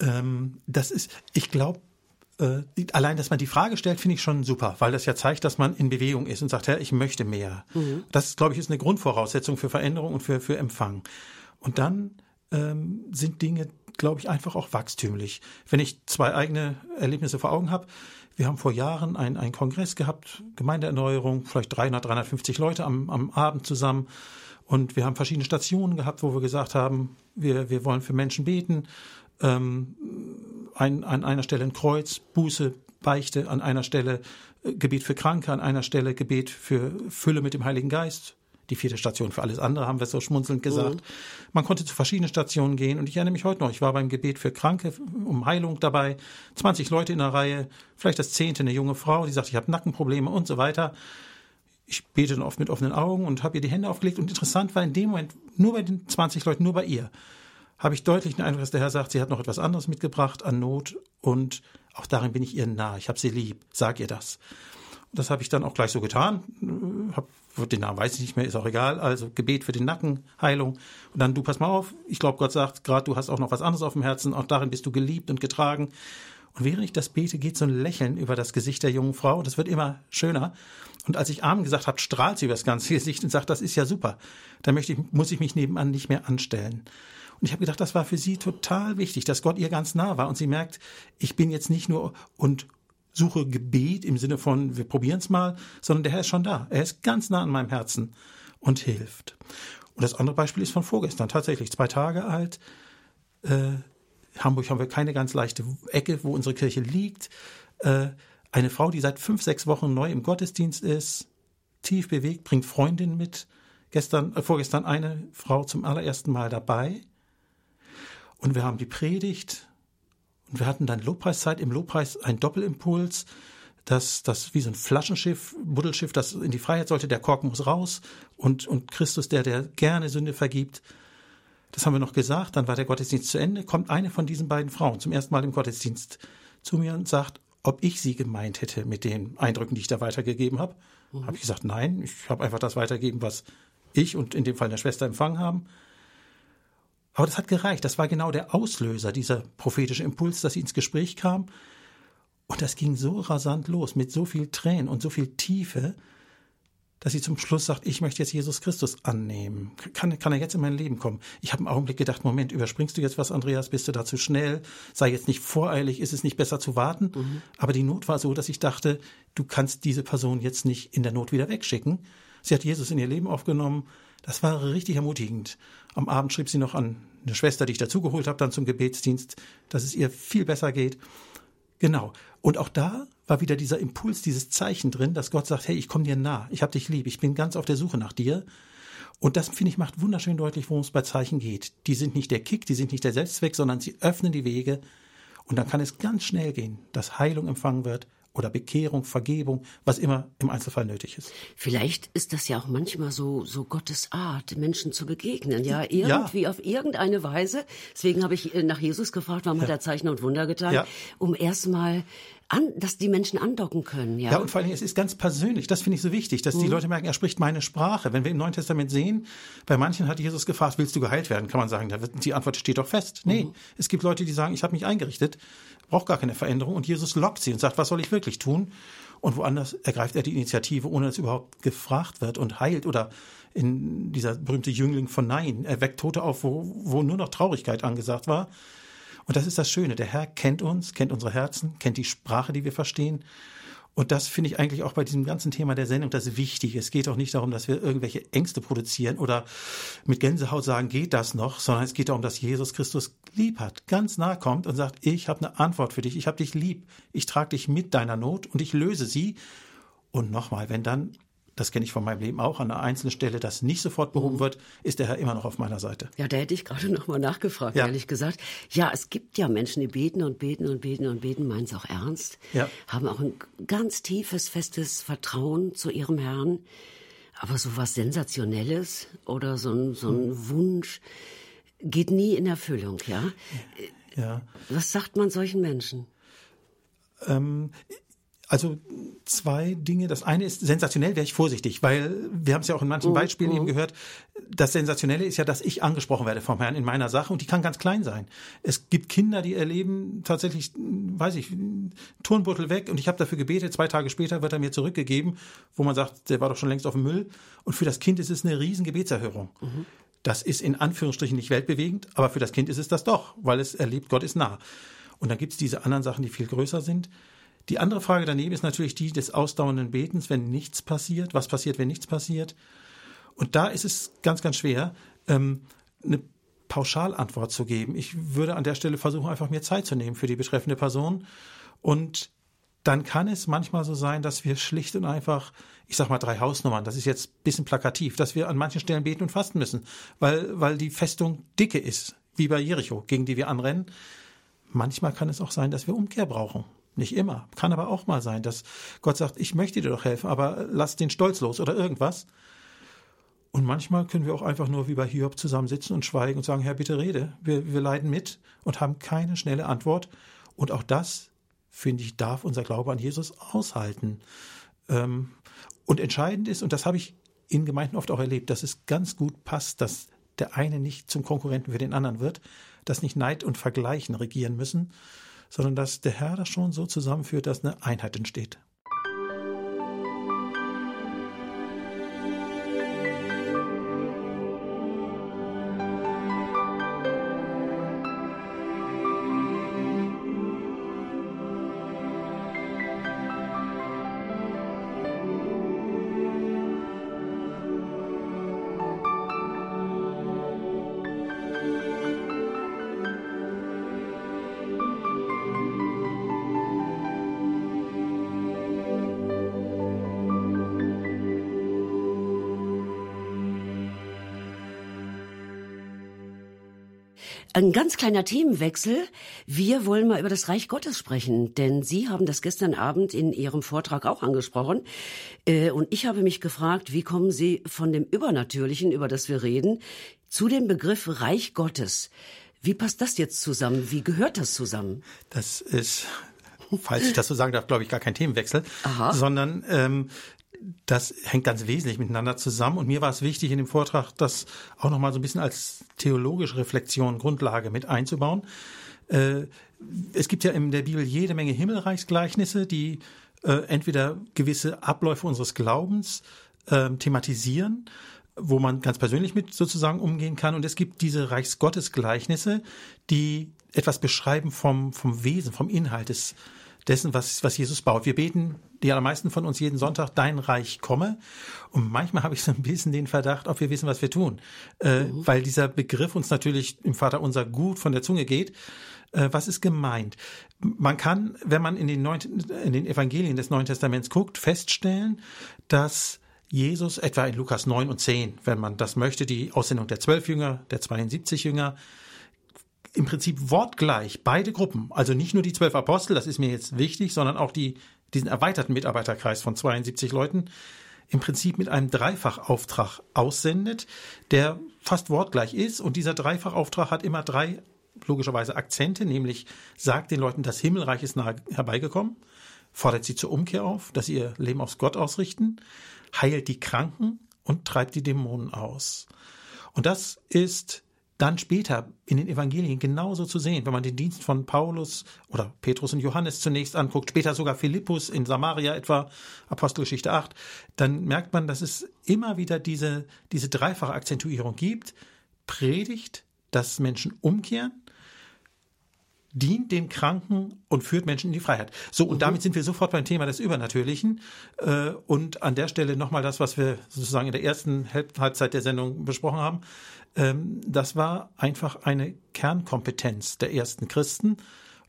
Ähm, das ist, ich glaube, äh, allein, dass man die Frage stellt, finde ich schon super, weil das ja zeigt, dass man in Bewegung ist und sagt, Herr, ich möchte mehr. Mhm. Das, glaube ich, ist eine Grundvoraussetzung für Veränderung und für, für Empfang. Und dann ähm, sind Dinge, glaube ich, einfach auch wachstümlich. Wenn ich zwei eigene Erlebnisse vor Augen habe, wir haben vor Jahren einen, einen Kongress gehabt, Gemeindeerneuerung, vielleicht 300, 350 Leute am, am Abend zusammen. Und wir haben verschiedene Stationen gehabt, wo wir gesagt haben, wir, wir wollen für Menschen beten. Ähm, ein, an einer Stelle ein Kreuz, Buße, Beichte, an einer Stelle äh, Gebet für Kranke, an einer Stelle Gebet für Fülle mit dem Heiligen Geist. Die vierte Station für alles andere haben wir so schmunzelnd gesagt. Mhm. Man konnte zu verschiedenen Stationen gehen und ich erinnere mich heute noch, ich war beim Gebet für Kranke um Heilung dabei, 20 Leute in der Reihe, vielleicht das zehnte eine junge Frau, die sagt, ich habe Nackenprobleme und so weiter. Ich bete dann oft mit offenen Augen und habe ihr die Hände aufgelegt und interessant war in dem Moment nur bei den 20 Leuten, nur bei ihr habe ich deutlich den Eindruck, dass der Herr sagt, sie hat noch etwas anderes mitgebracht an Not und auch darin bin ich ihr nah. Ich habe sie lieb. Sag ihr das. Und das habe ich dann auch gleich so getan. Hab, den Namen weiß ich nicht mehr, ist auch egal. Also Gebet für den Nacken, Heilung. Und dann, du pass mal auf. Ich glaube, Gott sagt gerade, du hast auch noch was anderes auf dem Herzen. Auch darin bist du geliebt und getragen. Und während ich das bete, geht so ein Lächeln über das Gesicht der jungen Frau. Das wird immer schöner. Und als ich Amen gesagt habe, strahlt sie über das ganze Gesicht und sagt, das ist ja super. Da möchte ich, muss ich mich nebenan nicht mehr anstellen. Und ich habe gedacht, das war für sie total wichtig, dass Gott ihr ganz nah war und sie merkt, ich bin jetzt nicht nur und suche Gebet im Sinne von, wir probieren es mal, sondern der Herr ist schon da. Er ist ganz nah an meinem Herzen und hilft. Und das andere Beispiel ist von vorgestern, tatsächlich zwei Tage alt. Äh, Hamburg haben wir keine ganz leichte Ecke, wo unsere Kirche liegt. Äh, eine Frau, die seit fünf, sechs Wochen neu im Gottesdienst ist, tief bewegt, bringt Freundin mit. Gestern, äh, vorgestern eine Frau zum allerersten Mal dabei. Und wir haben die Predigt und wir hatten dann Lobpreiszeit. Im Lobpreis ein Doppelimpuls, das, das wie so ein Flaschenschiff, Buddelschiff, das in die Freiheit sollte. Der Korken muss raus und, und Christus, der, der gerne Sünde vergibt. Das haben wir noch gesagt. Dann war der Gottesdienst zu Ende. Kommt eine von diesen beiden Frauen zum ersten Mal im Gottesdienst zu mir und sagt, ob ich sie gemeint hätte mit den Eindrücken, die ich da weitergegeben habe. Mhm. Habe ich gesagt, nein, ich habe einfach das weitergegeben, was ich und in dem Fall der Schwester empfangen haben. Aber das hat gereicht. Das war genau der Auslöser, dieser prophetische Impuls, dass sie ins Gespräch kam. Und das ging so rasant los, mit so viel Tränen und so viel Tiefe, dass sie zum Schluss sagt, ich möchte jetzt Jesus Christus annehmen. Kann, kann er jetzt in mein Leben kommen? Ich habe einen Augenblick gedacht, Moment, überspringst du jetzt was, Andreas? Bist du da zu schnell? Sei jetzt nicht voreilig, ist es nicht besser zu warten? Mhm. Aber die Not war so, dass ich dachte, du kannst diese Person jetzt nicht in der Not wieder wegschicken. Sie hat Jesus in ihr Leben aufgenommen. Das war richtig ermutigend. Am Abend schrieb sie noch an eine Schwester, die ich dazugeholt habe, dann zum Gebetsdienst, dass es ihr viel besser geht. Genau. Und auch da war wieder dieser Impuls, dieses Zeichen drin, dass Gott sagt, hey, ich komme dir nah, ich habe dich lieb, ich bin ganz auf der Suche nach dir. Und das, finde ich, macht wunderschön deutlich, worum es bei Zeichen geht. Die sind nicht der Kick, die sind nicht der Selbstzweck, sondern sie öffnen die Wege. Und dann kann es ganz schnell gehen, dass Heilung empfangen wird oder Bekehrung, Vergebung, was immer im Einzelfall nötig ist. Vielleicht ist das ja auch manchmal so, so Gottes Art, Menschen zu begegnen, ja, irgendwie ja. auf irgendeine Weise. Deswegen habe ich äh, nach Jesus gefragt, warum ja. hat er Zeichen und Wunder getan, ja. um erstmal an, dass die Menschen andocken können. Ja, ja und vor allen Dingen, es ist ganz persönlich. Das finde ich so wichtig, dass mhm. die Leute merken, er spricht meine Sprache. Wenn wir im Neuen Testament sehen, bei manchen hat Jesus gefragt, willst du geheilt werden? Kann man sagen, die Antwort steht doch fest. Nee, mhm. es gibt Leute, die sagen, ich habe mich eingerichtet, brauche gar keine Veränderung. Und Jesus lockt sie und sagt, was soll ich wirklich tun? Und woanders ergreift er die Initiative, ohne dass überhaupt gefragt wird und heilt oder in dieser berühmte Jüngling von Nein. Er weckt Tote auf, wo, wo nur noch Traurigkeit angesagt war. Und das ist das Schöne. Der Herr kennt uns, kennt unsere Herzen, kennt die Sprache, die wir verstehen. Und das finde ich eigentlich auch bei diesem ganzen Thema der Sendung das Wichtige. Es geht auch nicht darum, dass wir irgendwelche Ängste produzieren oder mit Gänsehaut sagen, geht das noch, sondern es geht darum, dass Jesus Christus lieb hat, ganz nahe kommt und sagt, ich habe eine Antwort für dich, ich habe dich lieb, ich trage dich mit deiner Not und ich löse sie. Und nochmal, wenn dann das kenne ich von meinem Leben auch, an einer einzelnen Stelle, das nicht sofort behoben mhm. wird, ist der Herr immer noch auf meiner Seite. Ja, da hätte ich gerade noch mal nachgefragt, ja. ehrlich gesagt. Ja, es gibt ja Menschen, die beten und beten und beten und beten, meinen es auch ernst, ja. haben auch ein ganz tiefes, festes Vertrauen zu ihrem Herrn. Aber so was Sensationelles oder so ein, so ein mhm. Wunsch geht nie in Erfüllung, ja? ja? Was sagt man solchen Menschen? Ähm, also zwei Dinge. Das eine ist sensationell, wäre ich vorsichtig, weil wir haben es ja auch in manchen oh, Beispielen oh. eben gehört. Das Sensationelle ist ja, dass ich angesprochen werde vom Herrn in meiner Sache und die kann ganz klein sein. Es gibt Kinder, die erleben tatsächlich, weiß ich, Turnbeutel weg und ich habe dafür gebetet. Zwei Tage später wird er mir zurückgegeben, wo man sagt, der war doch schon längst auf dem Müll. Und für das Kind ist es eine riesen Gebetserhörung. Mhm. Das ist in Anführungsstrichen nicht weltbewegend, aber für das Kind ist es das doch, weil es erlebt, Gott ist nah. Und dann gibt es diese anderen Sachen, die viel größer sind. Die andere Frage daneben ist natürlich die des ausdauernden Betens, wenn nichts passiert. Was passiert, wenn nichts passiert? Und da ist es ganz, ganz schwer, ähm, eine Pauschalantwort zu geben. Ich würde an der Stelle versuchen, einfach mir Zeit zu nehmen für die betreffende Person. Und dann kann es manchmal so sein, dass wir schlicht und einfach, ich sag mal drei Hausnummern, das ist jetzt ein bisschen plakativ, dass wir an manchen Stellen beten und fasten müssen, weil, weil die Festung dicke ist, wie bei Jericho, gegen die wir anrennen. Manchmal kann es auch sein, dass wir Umkehr brauchen. Nicht immer. Kann aber auch mal sein, dass Gott sagt, ich möchte dir doch helfen, aber lass den Stolz los oder irgendwas. Und manchmal können wir auch einfach nur wie bei Hiob zusammensitzen und schweigen und sagen, Herr, bitte rede. Wir, wir leiden mit und haben keine schnelle Antwort. Und auch das, finde ich, darf unser Glaube an Jesus aushalten. Ähm, und entscheidend ist, und das habe ich in Gemeinden oft auch erlebt, dass es ganz gut passt, dass der eine nicht zum Konkurrenten für den anderen wird, dass nicht Neid und Vergleichen regieren müssen, sondern dass der Herr das schon so zusammenführt, dass eine Einheit entsteht. Ein ganz kleiner Themenwechsel. Wir wollen mal über das Reich Gottes sprechen, denn Sie haben das gestern Abend in Ihrem Vortrag auch angesprochen. Äh, und ich habe mich gefragt, wie kommen Sie von dem Übernatürlichen, über das wir reden, zu dem Begriff Reich Gottes? Wie passt das jetzt zusammen? Wie gehört das zusammen? Das ist falls ich das so sagen darf, glaube ich, gar kein Themenwechsel, Aha. sondern ähm, das hängt ganz wesentlich miteinander zusammen. Und mir war es wichtig, in dem Vortrag das auch nochmal so ein bisschen als theologische Reflexion, Grundlage mit einzubauen. Äh, es gibt ja in der Bibel jede Menge Himmelreichsgleichnisse, die äh, entweder gewisse Abläufe unseres Glaubens äh, thematisieren, wo man ganz persönlich mit sozusagen umgehen kann. Und es gibt diese Reichsgottesgleichnisse, die etwas beschreiben vom, vom Wesen, vom Inhalt des, dessen, was, was Jesus baut. Wir beten, die allermeisten von uns jeden Sonntag, dein Reich komme. Und manchmal habe ich so ein bisschen den Verdacht, ob wir wissen, was wir tun. Äh, mhm. Weil dieser Begriff uns natürlich im Vater unser gut von der Zunge geht. Äh, was ist gemeint? Man kann, wenn man in den, Neun in den Evangelien des Neuen Testaments guckt, feststellen, dass Jesus etwa in Lukas 9 und 10, wenn man das möchte, die Aussendung der zwölf Jünger, der 72 Jünger, im Prinzip wortgleich beide Gruppen, also nicht nur die zwölf Apostel, das ist mir jetzt wichtig, sondern auch die, diesen erweiterten Mitarbeiterkreis von 72 Leuten, im Prinzip mit einem Dreifachauftrag aussendet, der fast wortgleich ist. Und dieser Dreifachauftrag hat immer drei logischerweise Akzente, nämlich sagt den Leuten, das Himmelreich ist nahe herbeigekommen, fordert sie zur Umkehr auf, dass sie ihr Leben aufs Gott ausrichten, heilt die Kranken und treibt die Dämonen aus. Und das ist dann später in den Evangelien genauso zu sehen, wenn man den Dienst von Paulus oder Petrus und Johannes zunächst anguckt, später sogar Philippus in Samaria etwa, Apostelgeschichte 8, dann merkt man, dass es immer wieder diese, diese dreifache Akzentuierung gibt. Predigt, dass Menschen umkehren, dient den Kranken und führt Menschen in die Freiheit. So, und mhm. damit sind wir sofort beim Thema des Übernatürlichen. Äh, und an der Stelle nochmal das, was wir sozusagen in der ersten Halbzeit der Sendung besprochen haben. Ähm, das war einfach eine Kernkompetenz der ersten Christen,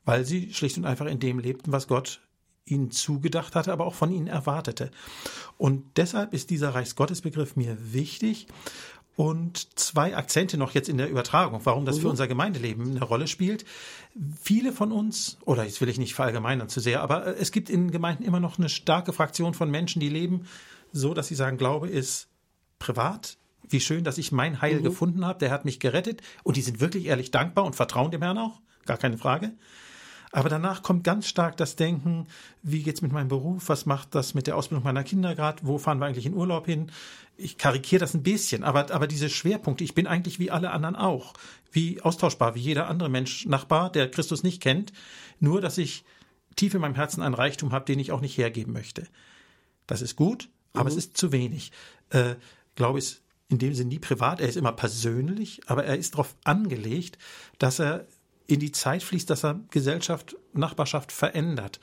weil sie schlicht und einfach in dem lebten, was Gott ihnen zugedacht hatte, aber auch von ihnen erwartete. Und deshalb ist dieser Reichsgottesbegriff mir wichtig. Und zwei Akzente noch jetzt in der Übertragung, warum das für mhm. unser Gemeindeleben eine Rolle spielt. Viele von uns, oder jetzt will ich nicht verallgemeinern zu sehr, aber äh, es gibt in Gemeinden immer noch eine starke Fraktion von Menschen, die leben so, dass sie sagen, Glaube ist privat. Wie schön, dass ich mein Heil mhm. gefunden habe. Der hat mich gerettet. Und die sind wirklich ehrlich dankbar und vertrauen dem Herrn auch. Gar keine Frage. Aber danach kommt ganz stark das Denken, wie geht's mit meinem Beruf? Was macht das mit der Ausbildung meiner Kinder gerade? Wo fahren wir eigentlich in Urlaub hin? Ich karikiere das ein bisschen, aber, aber diese Schwerpunkte, ich bin eigentlich wie alle anderen auch. Wie austauschbar, wie jeder andere Mensch, Nachbar, der Christus nicht kennt. Nur, dass ich tief in meinem Herzen einen Reichtum habe, den ich auch nicht hergeben möchte. Das ist gut, aber mhm. es ist zu wenig. Äh, glaube ich, in dem Sinne nie privat, er ist immer persönlich, aber er ist darauf angelegt, dass er in die Zeit fließt, dass er Gesellschaft, Nachbarschaft verändert,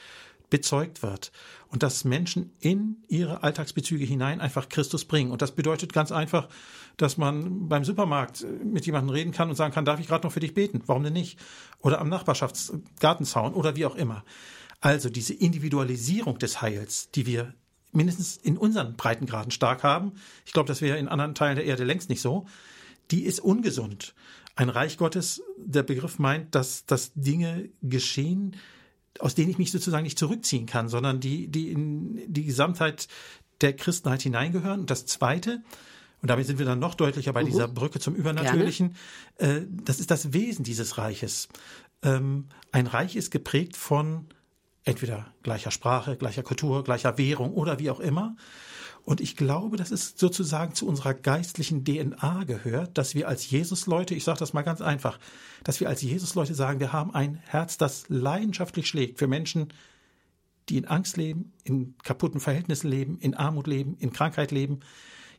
bezeugt wird und dass Menschen in ihre Alltagsbezüge hinein einfach Christus bringen. Und das bedeutet ganz einfach, dass man beim Supermarkt mit jemandem reden kann und sagen kann, darf ich gerade noch für dich beten? Warum denn nicht? Oder am Nachbarschaftsgartenzaun oder wie auch immer. Also diese Individualisierung des Heils, die wir mindestens in unseren Breitengraden stark haben, ich glaube, das wäre in anderen Teilen der Erde längst nicht so, die ist ungesund. Ein Reich Gottes, der Begriff meint, dass, dass Dinge geschehen, aus denen ich mich sozusagen nicht zurückziehen kann, sondern die, die in die Gesamtheit der Christenheit hineingehören. Und das Zweite, und damit sind wir dann noch deutlicher bei uh dieser Brücke zum Übernatürlichen, äh, das ist das Wesen dieses Reiches. Ähm, ein Reich ist geprägt von entweder gleicher Sprache, gleicher Kultur, gleicher Währung oder wie auch immer. Und ich glaube, dass es sozusagen zu unserer geistlichen DNA gehört, dass wir als Jesus-Leute, ich sage das mal ganz einfach, dass wir als Jesus-Leute sagen, wir haben ein Herz, das leidenschaftlich schlägt für Menschen, die in Angst leben, in kaputten Verhältnissen leben, in Armut leben, in Krankheit leben.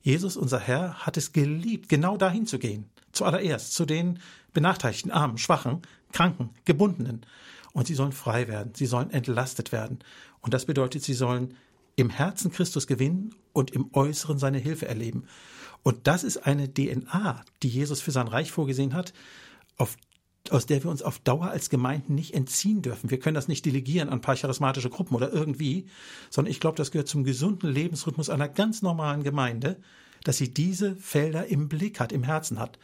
Jesus, unser Herr, hat es geliebt, genau dahin zu gehen. Zuallererst zu den benachteiligten, armen, schwachen, kranken, gebundenen. Und sie sollen frei werden, sie sollen entlastet werden. Und das bedeutet, sie sollen im Herzen Christus gewinnen und im Äußeren seine Hilfe erleben. Und das ist eine DNA, die Jesus für sein Reich vorgesehen hat, auf, aus der wir uns auf Dauer als Gemeinden nicht entziehen dürfen. Wir können das nicht delegieren an paar charismatische Gruppen oder irgendwie, sondern ich glaube, das gehört zum gesunden Lebensrhythmus einer ganz normalen Gemeinde, dass sie diese Felder im Blick hat, im Herzen hat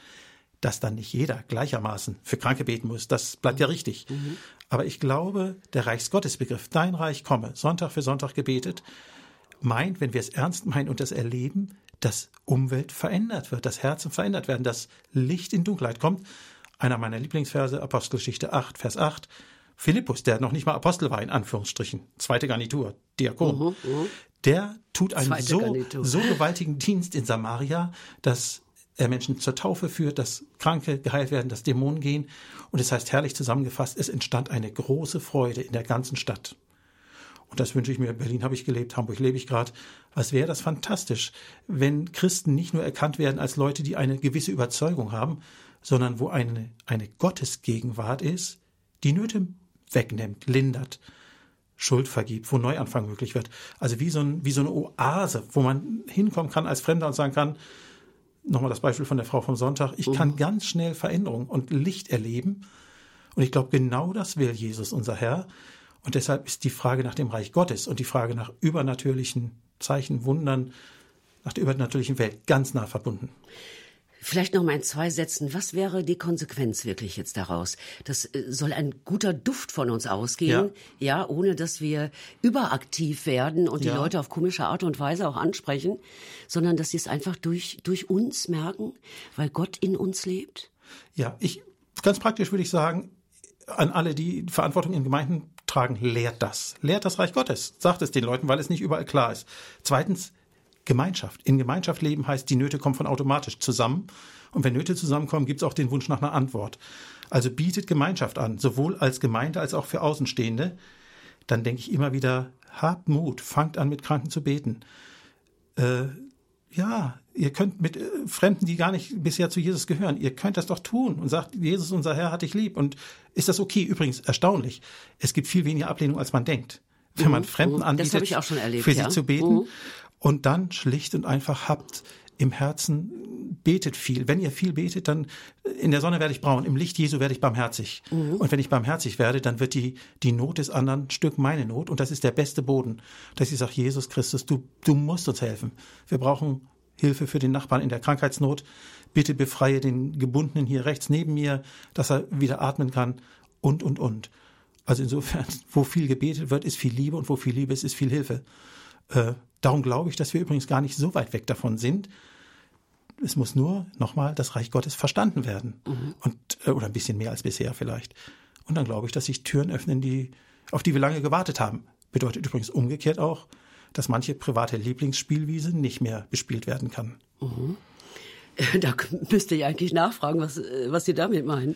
dass dann nicht jeder gleichermaßen für Kranke beten muss. Das bleibt ja richtig. Mhm. Aber ich glaube, der Reichsgottesbegriff, dein Reich komme, Sonntag für Sonntag gebetet, meint, wenn wir es ernst meinen und das erleben, dass Umwelt verändert wird, dass Herzen verändert werden, dass Licht in Dunkelheit kommt. Einer meiner Lieblingsverse, Apostelgeschichte 8, Vers 8. Philippus, der noch nicht mal Apostel war, in Anführungsstrichen, zweite Garnitur, Diakon, mhm, mhm. der tut einen so, so gewaltigen Dienst in Samaria, dass Menschen zur Taufe führt, dass Kranke geheilt werden, dass Dämonen gehen. Und es heißt herrlich zusammengefasst, es entstand eine große Freude in der ganzen Stadt. Und das wünsche ich mir. Berlin habe ich gelebt, Hamburg lebe ich gerade. Was wäre das fantastisch, wenn Christen nicht nur erkannt werden als Leute, die eine gewisse Überzeugung haben, sondern wo eine, eine Gottesgegenwart ist, die Nöte wegnimmt, lindert, Schuld vergibt, wo Neuanfang möglich wird. Also wie so, ein, wie so eine Oase, wo man hinkommen kann als Fremder und sagen kann, nochmal das Beispiel von der Frau vom Sonntag, ich kann mhm. ganz schnell Veränderung und Licht erleben. Und ich glaube, genau das will Jesus, unser Herr. Und deshalb ist die Frage nach dem Reich Gottes und die Frage nach übernatürlichen Zeichen, Wundern, nach der übernatürlichen Welt ganz nah verbunden. Vielleicht noch mal in zwei Sätzen. Was wäre die Konsequenz wirklich jetzt daraus? Das äh, soll ein guter Duft von uns ausgehen, ja, ja ohne dass wir überaktiv werden und ja. die Leute auf komische Art und Weise auch ansprechen, sondern dass sie es einfach durch, durch uns merken, weil Gott in uns lebt? Ja, ich ganz praktisch würde ich sagen, an alle, die Verantwortung in Gemeinden tragen, lehrt das. Lehrt das Reich Gottes. Sagt es den Leuten, weil es nicht überall klar ist. Zweitens, Gemeinschaft. In Gemeinschaft leben heißt, die Nöte kommen von automatisch zusammen. Und wenn Nöte zusammenkommen, gibt es auch den Wunsch nach einer Antwort. Also bietet Gemeinschaft an, sowohl als Gemeinde als auch für Außenstehende. Dann denke ich immer wieder, habt Mut, fangt an mit Kranken zu beten. Äh, ja, ihr könnt mit äh, Fremden, die gar nicht bisher zu Jesus gehören, ihr könnt das doch tun und sagt, Jesus, unser Herr, hat dich lieb. Und ist das okay? Übrigens, erstaunlich. Es gibt viel weniger Ablehnung, als man denkt. Wenn man mhm. Fremden anbietet, erlebt, für sie ja. zu beten. Mhm. Und dann schlicht und einfach habt im Herzen, betet viel. Wenn ihr viel betet, dann in der Sonne werde ich braun, im Licht Jesu werde ich barmherzig. Mhm. Und wenn ich barmherzig werde, dann wird die, die Not des anderen ein Stück meine Not. Und das ist der beste Boden, dass ich sage, Jesus Christus, du, du musst uns helfen. Wir brauchen Hilfe für den Nachbarn in der Krankheitsnot. Bitte befreie den Gebundenen hier rechts neben mir, dass er wieder atmen kann und, und, und. Also insofern, wo viel gebetet wird, ist viel Liebe und wo viel Liebe ist, ist viel Hilfe. Äh, darum glaube ich, dass wir übrigens gar nicht so weit weg davon sind. Es muss nur nochmal das Reich Gottes verstanden werden. Mhm. Und, äh, oder ein bisschen mehr als bisher vielleicht. Und dann glaube ich, dass sich Türen öffnen, die, auf die wir lange gewartet haben. Bedeutet übrigens umgekehrt auch, dass manche private Lieblingsspielwiese nicht mehr bespielt werden kann. Mhm. Da müsste ich eigentlich nachfragen, was, äh, was Sie damit meinen.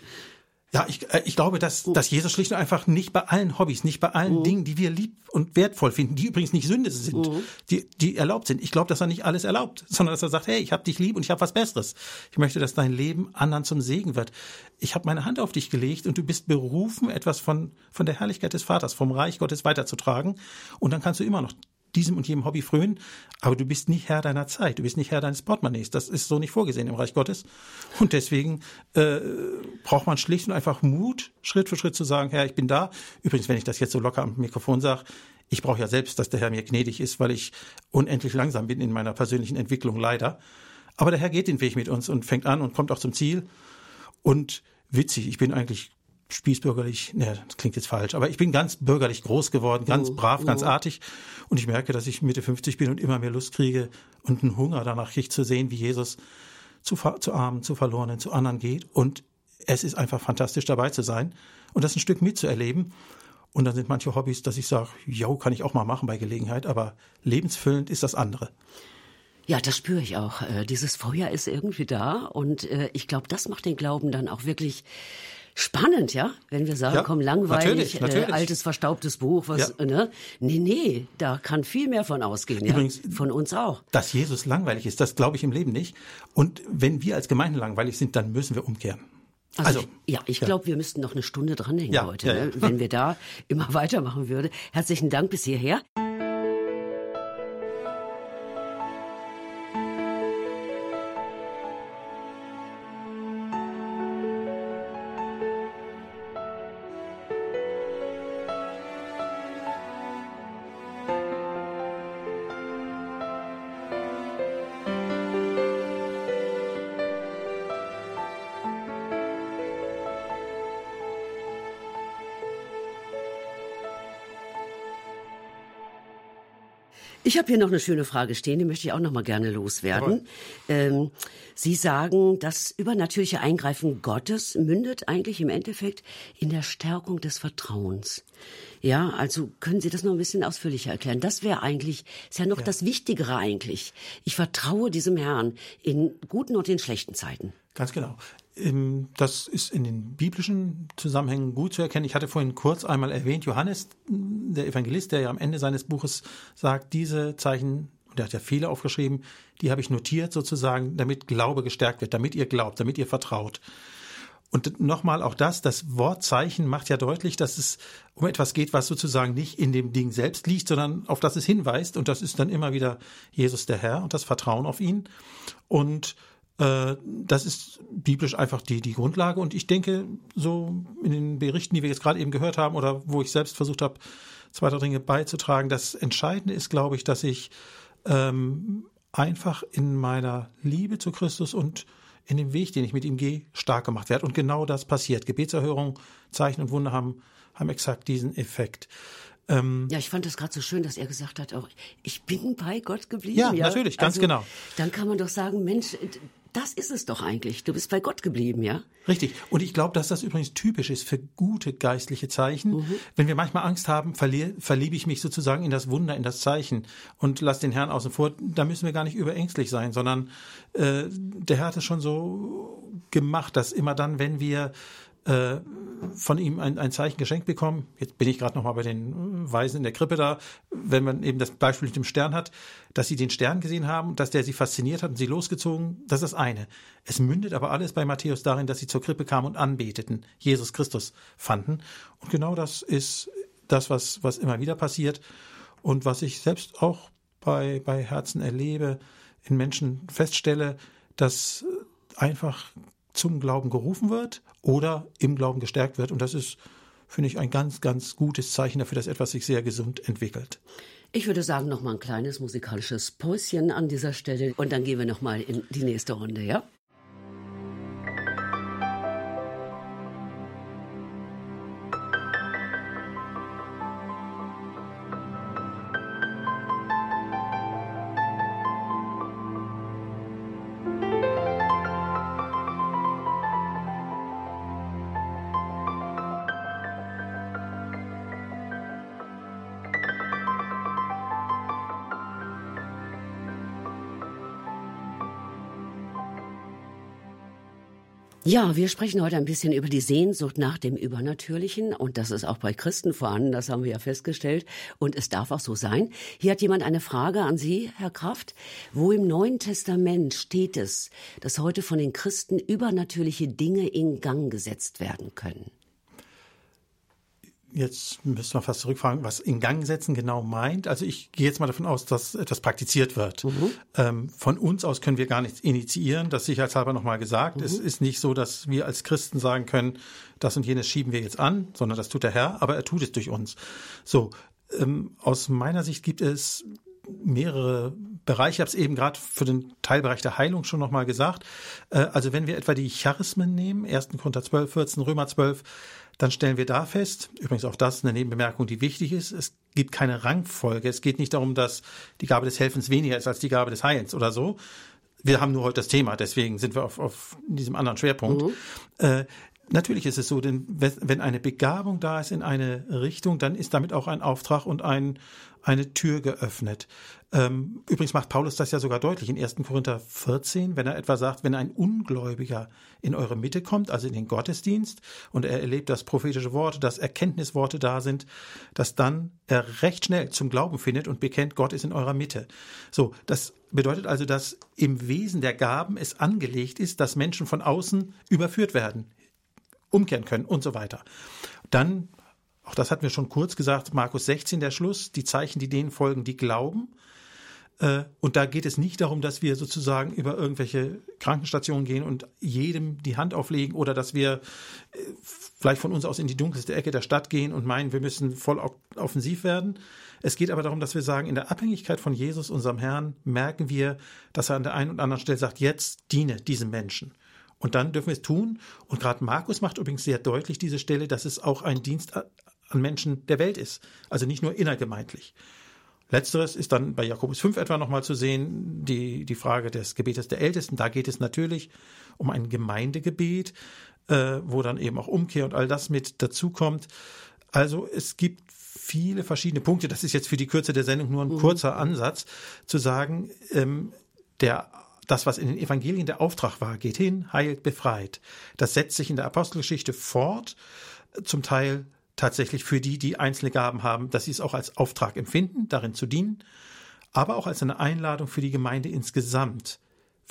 Ja, ich, äh, ich glaube, dass, dass Jesus schlicht und einfach nicht bei allen Hobbys, nicht bei allen mhm. Dingen, die wir lieb und wertvoll finden, die übrigens nicht Sünde sind, mhm. die, die erlaubt sind. Ich glaube, dass er nicht alles erlaubt, sondern dass er sagt, hey, ich habe dich lieb und ich habe was Besseres. Ich möchte, dass dein Leben anderen zum Segen wird. Ich habe meine Hand auf dich gelegt und du bist berufen, etwas von, von der Herrlichkeit des Vaters, vom Reich Gottes weiterzutragen. Und dann kannst du immer noch diesem und jenem Hobby frönen, aber du bist nicht Herr deiner Zeit, du bist nicht Herr deines Portemonnaies. Das ist so nicht vorgesehen im Reich Gottes. Und deswegen äh, braucht man schlicht und einfach Mut, Schritt für Schritt zu sagen, Herr, ich bin da. Übrigens, wenn ich das jetzt so locker am Mikrofon sage, ich brauche ja selbst, dass der Herr mir gnädig ist, weil ich unendlich langsam bin in meiner persönlichen Entwicklung, leider. Aber der Herr geht den Weg mit uns und fängt an und kommt auch zum Ziel. Und witzig, ich bin eigentlich spießbürgerlich, ne, das klingt jetzt falsch, aber ich bin ganz bürgerlich groß geworden, ganz oh, brav, ganz oh. artig und ich merke, dass ich Mitte 50 bin und immer mehr Lust kriege und einen Hunger danach kriege zu sehen, wie Jesus zu, zu Armen, zu Verlorenen, zu anderen geht und es ist einfach fantastisch dabei zu sein und das ein Stück mitzuerleben und dann sind manche Hobbys, dass ich sage, jo, kann ich auch mal machen bei Gelegenheit, aber lebensfüllend ist das andere. Ja, das spüre ich auch. Äh, dieses Feuer ist irgendwie da und äh, ich glaube, das macht den Glauben dann auch wirklich spannend, ja, wenn wir sagen, ja, komm, langweilig, natürlich, natürlich. Äh, altes, verstaubtes Buch, was, ja. ne? Nee, nee, da kann viel mehr von ausgehen, Übrigens, ja? Von uns auch. Dass Jesus langweilig ist, das glaube ich im Leben nicht. Und wenn wir als Gemeinde langweilig sind, dann müssen wir umkehren. Also, also ich, ja, ich ja. glaube, wir müssten noch eine Stunde dranhängen heute, ne? wenn wir da immer weitermachen würde. Herzlichen Dank bis hierher. Habe hier noch eine schöne Frage stehen, die möchte ich auch noch mal gerne loswerden. Ähm, Sie sagen, das übernatürliche Eingreifen Gottes mündet eigentlich im Endeffekt in der Stärkung des Vertrauens. Ja, also können Sie das noch ein bisschen ausführlicher erklären? Das wäre eigentlich, ist ja noch ja. das Wichtigere eigentlich. Ich vertraue diesem Herrn in guten und in schlechten Zeiten. Ganz genau. Ähm, das ist in den biblischen Zusammenhängen gut zu erkennen. Ich hatte vorhin kurz einmal erwähnt, Johannes, der Evangelist, der ja am Ende seines Buches sagt, diese Zeichen, und er hat ja viele aufgeschrieben, die habe ich notiert sozusagen, damit Glaube gestärkt wird, damit ihr glaubt, damit ihr vertraut. Und nochmal auch das, das Wortzeichen macht ja deutlich, dass es um etwas geht, was sozusagen nicht in dem Ding selbst liegt, sondern auf das es hinweist. Und das ist dann immer wieder Jesus der Herr und das Vertrauen auf ihn. Und äh, das ist biblisch einfach die, die Grundlage. Und ich denke, so in den Berichten, die wir jetzt gerade eben gehört haben oder wo ich selbst versucht habe, zwei, drei Dinge beizutragen, das Entscheidende ist, glaube ich, dass ich ähm, einfach in meiner Liebe zu Christus und in dem Weg, den ich mit ihm gehe, stark gemacht werde. Und genau das passiert. Gebetserhörung, Zeichen und Wunder haben, haben exakt diesen Effekt. Ähm, ja, ich fand es gerade so schön, dass er gesagt hat, auch ich bin bei Gott geblieben. Ja, ja? natürlich, ganz also, genau. Dann kann man doch sagen, Mensch, das ist es doch eigentlich. Du bist bei Gott geblieben, ja? Richtig. Und ich glaube, dass das übrigens typisch ist für gute geistliche Zeichen. Mhm. Wenn wir manchmal Angst haben, verliebe ich mich sozusagen in das Wunder, in das Zeichen und lass den Herrn außen vor. Da müssen wir gar nicht überängstlich sein, sondern äh, der Herr hat es schon so gemacht, dass immer dann, wenn wir äh, von ihm ein, ein Zeichen geschenkt bekommen. Jetzt bin ich gerade noch mal bei den Weisen in der Krippe da, wenn man eben das Beispiel mit dem Stern hat, dass sie den Stern gesehen haben, dass der sie fasziniert hat und sie losgezogen, das ist das eine. Es mündet aber alles bei Matthäus darin, dass sie zur Krippe kamen und anbeteten, Jesus Christus fanden. Und genau das ist das, was, was immer wieder passiert und was ich selbst auch bei, bei Herzen erlebe, in Menschen feststelle, dass einfach zum Glauben gerufen wird oder im Glauben gestärkt wird. Und das ist, finde ich, ein ganz, ganz gutes Zeichen dafür, dass etwas sich sehr gesund entwickelt. Ich würde sagen, noch mal ein kleines musikalisches Päuschen an dieser Stelle und dann gehen wir noch mal in die nächste Runde, ja? Ja, wir sprechen heute ein bisschen über die Sehnsucht nach dem Übernatürlichen und das ist auch bei Christen vorhanden, das haben wir ja festgestellt und es darf auch so sein. Hier hat jemand eine Frage an Sie, Herr Kraft. Wo im Neuen Testament steht es, dass heute von den Christen übernatürliche Dinge in Gang gesetzt werden können? Jetzt müssen wir fast zurückfragen, was in Gang setzen genau meint. Also ich gehe jetzt mal davon aus, dass etwas praktiziert wird. Mhm. Ähm, von uns aus können wir gar nichts initiieren, das sicherheitshalber nochmal gesagt. Mhm. Es ist nicht so, dass wir als Christen sagen können, das und jenes schieben wir jetzt an, sondern das tut der Herr, aber er tut es durch uns. So, ähm, aus meiner Sicht gibt es mehrere Bereiche. Ich habe es eben gerade für den Teilbereich der Heilung schon nochmal gesagt. Äh, also wenn wir etwa die Charismen nehmen, 1. Korinther 12, 14, Römer 12, dann stellen wir da fest, übrigens auch das eine Nebenbemerkung, die wichtig ist, es gibt keine Rangfolge. Es geht nicht darum, dass die Gabe des Helfens weniger ist als die Gabe des Heilens oder so. Wir haben nur heute das Thema, deswegen sind wir auf, auf diesem anderen Schwerpunkt. Mhm. Äh, Natürlich ist es so, denn wenn eine Begabung da ist in eine Richtung, dann ist damit auch ein Auftrag und ein, eine Tür geöffnet. Ähm, übrigens macht Paulus das ja sogar deutlich in 1. Korinther 14, wenn er etwa sagt, wenn ein Ungläubiger in eure Mitte kommt, also in den Gottesdienst, und er erlebt, dass prophetische Worte, dass Erkenntnisworte da sind, dass dann er recht schnell zum Glauben findet und bekennt, Gott ist in eurer Mitte. So, das bedeutet also, dass im Wesen der Gaben es angelegt ist, dass Menschen von außen überführt werden umkehren können und so weiter. Dann, auch das hatten wir schon kurz gesagt, Markus 16 der Schluss, die Zeichen, die denen folgen, die glauben. Äh, und da geht es nicht darum, dass wir sozusagen über irgendwelche Krankenstationen gehen und jedem die Hand auflegen oder dass wir äh, vielleicht von uns aus in die dunkelste Ecke der Stadt gehen und meinen, wir müssen voll offensiv werden. Es geht aber darum, dass wir sagen, in der Abhängigkeit von Jesus, unserem Herrn, merken wir, dass er an der einen oder anderen Stelle sagt, jetzt diene diesem Menschen. Und dann dürfen wir es tun. Und gerade Markus macht übrigens sehr deutlich diese Stelle, dass es auch ein Dienst an Menschen der Welt ist. Also nicht nur innergemeindlich. Letzteres ist dann bei Jakobus 5 etwa nochmal zu sehen, die, die Frage des Gebetes der Ältesten. Da geht es natürlich um ein Gemeindegebet, äh, wo dann eben auch Umkehr und all das mit dazukommt. Also es gibt viele verschiedene Punkte. Das ist jetzt für die Kürze der Sendung nur ein mhm. kurzer Ansatz, zu sagen, ähm, der das, was in den Evangelien der Auftrag war, geht hin, heilt, befreit. Das setzt sich in der Apostelgeschichte fort, zum Teil tatsächlich für die, die einzelne Gaben haben, dass sie es auch als Auftrag empfinden, darin zu dienen, aber auch als eine Einladung für die Gemeinde insgesamt,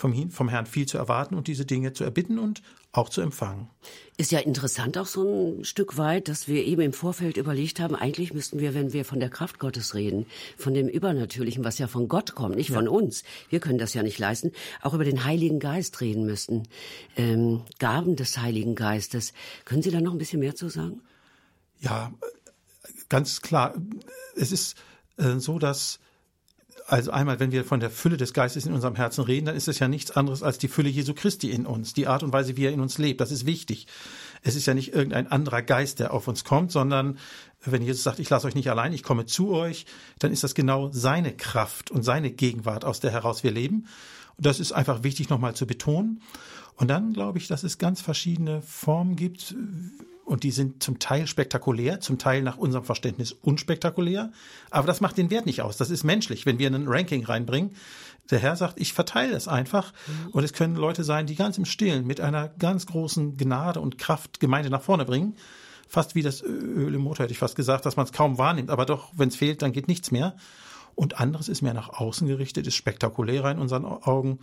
vom, vom Herrn viel zu erwarten und diese Dinge zu erbitten und auch zu empfangen. Ist ja interessant auch so ein Stück weit, dass wir eben im Vorfeld überlegt haben, eigentlich müssten wir, wenn wir von der Kraft Gottes reden, von dem Übernatürlichen, was ja von Gott kommt, nicht ja. von uns, wir können das ja nicht leisten, auch über den Heiligen Geist reden müssten. Ähm, Gaben des Heiligen Geistes. Können Sie da noch ein bisschen mehr zu sagen? Ja, ganz klar. Es ist äh, so, dass Also einmal, wenn wir von der Fülle des Geistes in unserem Herzen reden, dann ist es ja nichts anderes als die Fülle Jesu Christi in uns, die Art und Weise, wie er in uns lebt. Das ist wichtig. Es ist ja nicht irgendein anderer Geist, der auf uns kommt, sondern wenn Jesus sagt, ich lasse euch nicht allein, ich komme zu euch, dann ist das genau seine Kraft und seine Gegenwart, aus der heraus wir leben. Und das ist einfach wichtig nochmal zu betonen. Und dann glaube ich, dass es ganz verschiedene Formen gibt, und die sind zum Teil spektakulär, zum Teil nach unserem Verständnis unspektakulär. Aber das macht den Wert nicht aus. Das ist menschlich, wenn wir ein Ranking reinbringen. Der Herr sagt, ich verteile es einfach. Mhm. Und es können Leute sein, die ganz im Stillen mit einer ganz großen Gnade und Kraft Gemeinde nach vorne bringen. Fast wie das Öl im Motor, hätte ich fast gesagt, dass man es kaum wahrnimmt. Aber doch, wenn es fehlt, dann geht nichts mehr. Und anderes ist mehr nach außen gerichtet, ist spektakulärer in unseren Augen.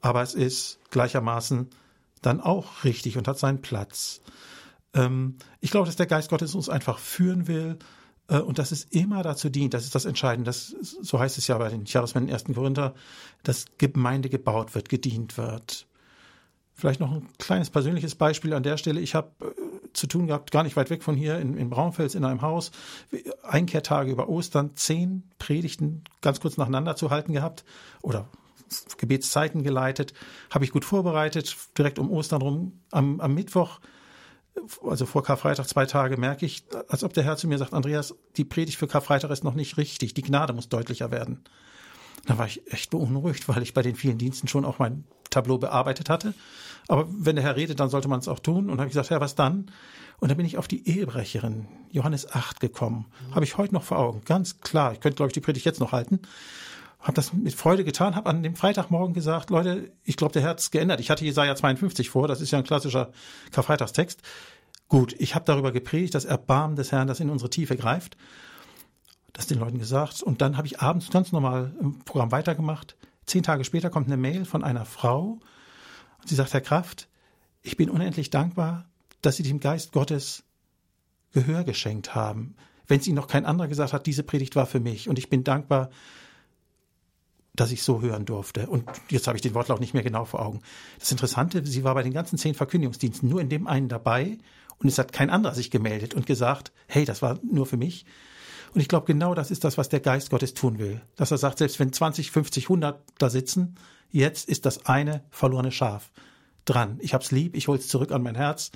Aber es ist gleichermaßen dann auch richtig und hat seinen Platz. Ähm, ich glaube, dass der Geist Gottes uns einfach führen will äh, und dass es immer dazu dient, das ist das Entscheidende, das, so heißt es ja bei den Jahresmännern 1. Korinther, dass Gemeinde gebaut wird, gedient wird. Vielleicht noch ein kleines persönliches Beispiel an der Stelle. Ich habe äh, zu tun gehabt, gar nicht weit weg von hier, in, in Braunfels in einem Haus, Einkehrtage über Ostern, zehn Predigten ganz kurz nacheinander zu halten gehabt oder Gebetszeiten geleitet, habe ich gut vorbereitet, direkt um Ostern rum. Am, am Mittwoch also vor Karfreitag zwei Tage merke ich, als ob der Herr zu mir sagt, Andreas, die Predigt für Karfreitag ist noch nicht richtig, die Gnade muss deutlicher werden. Da war ich echt beunruhigt, weil ich bei den vielen Diensten schon auch mein Tableau bearbeitet hatte. Aber wenn der Herr redet, dann sollte man es auch tun. Und habe ich gesagt, Herr, was dann? Und dann bin ich auf die Ehebrecherin, Johannes 8, gekommen. Mhm. Habe ich heute noch vor Augen. Ganz klar. Ich könnte, glaube ich, die Predigt jetzt noch halten habe das mit Freude getan, habe an dem Freitagmorgen gesagt, Leute, ich glaube, der Herz geändert. Ich hatte Jesaja 52 vor, das ist ja ein klassischer Karfreitagstext. Gut, ich habe darüber gepredigt, das Erbarmen des Herrn, das in unsere Tiefe greift. Das den Leuten gesagt. Und dann habe ich abends ganz normal im Programm weitergemacht. Zehn Tage später kommt eine Mail von einer Frau. Und sie sagt, Herr Kraft, ich bin unendlich dankbar, dass Sie dem Geist Gottes Gehör geschenkt haben. Wenn es Ihnen noch kein anderer gesagt hat, diese Predigt war für mich. Und ich bin dankbar, dass ich so hören durfte. Und jetzt habe ich den Wortlaut nicht mehr genau vor Augen. Das Interessante, sie war bei den ganzen zehn Verkündigungsdiensten nur in dem einen dabei und es hat kein anderer sich gemeldet und gesagt, hey, das war nur für mich. Und ich glaube, genau das ist das, was der Geist Gottes tun will. Dass er sagt, selbst wenn 20, 50, 100 da sitzen, jetzt ist das eine verlorene Schaf dran. Ich hab's lieb, ich hol's zurück an mein Herz.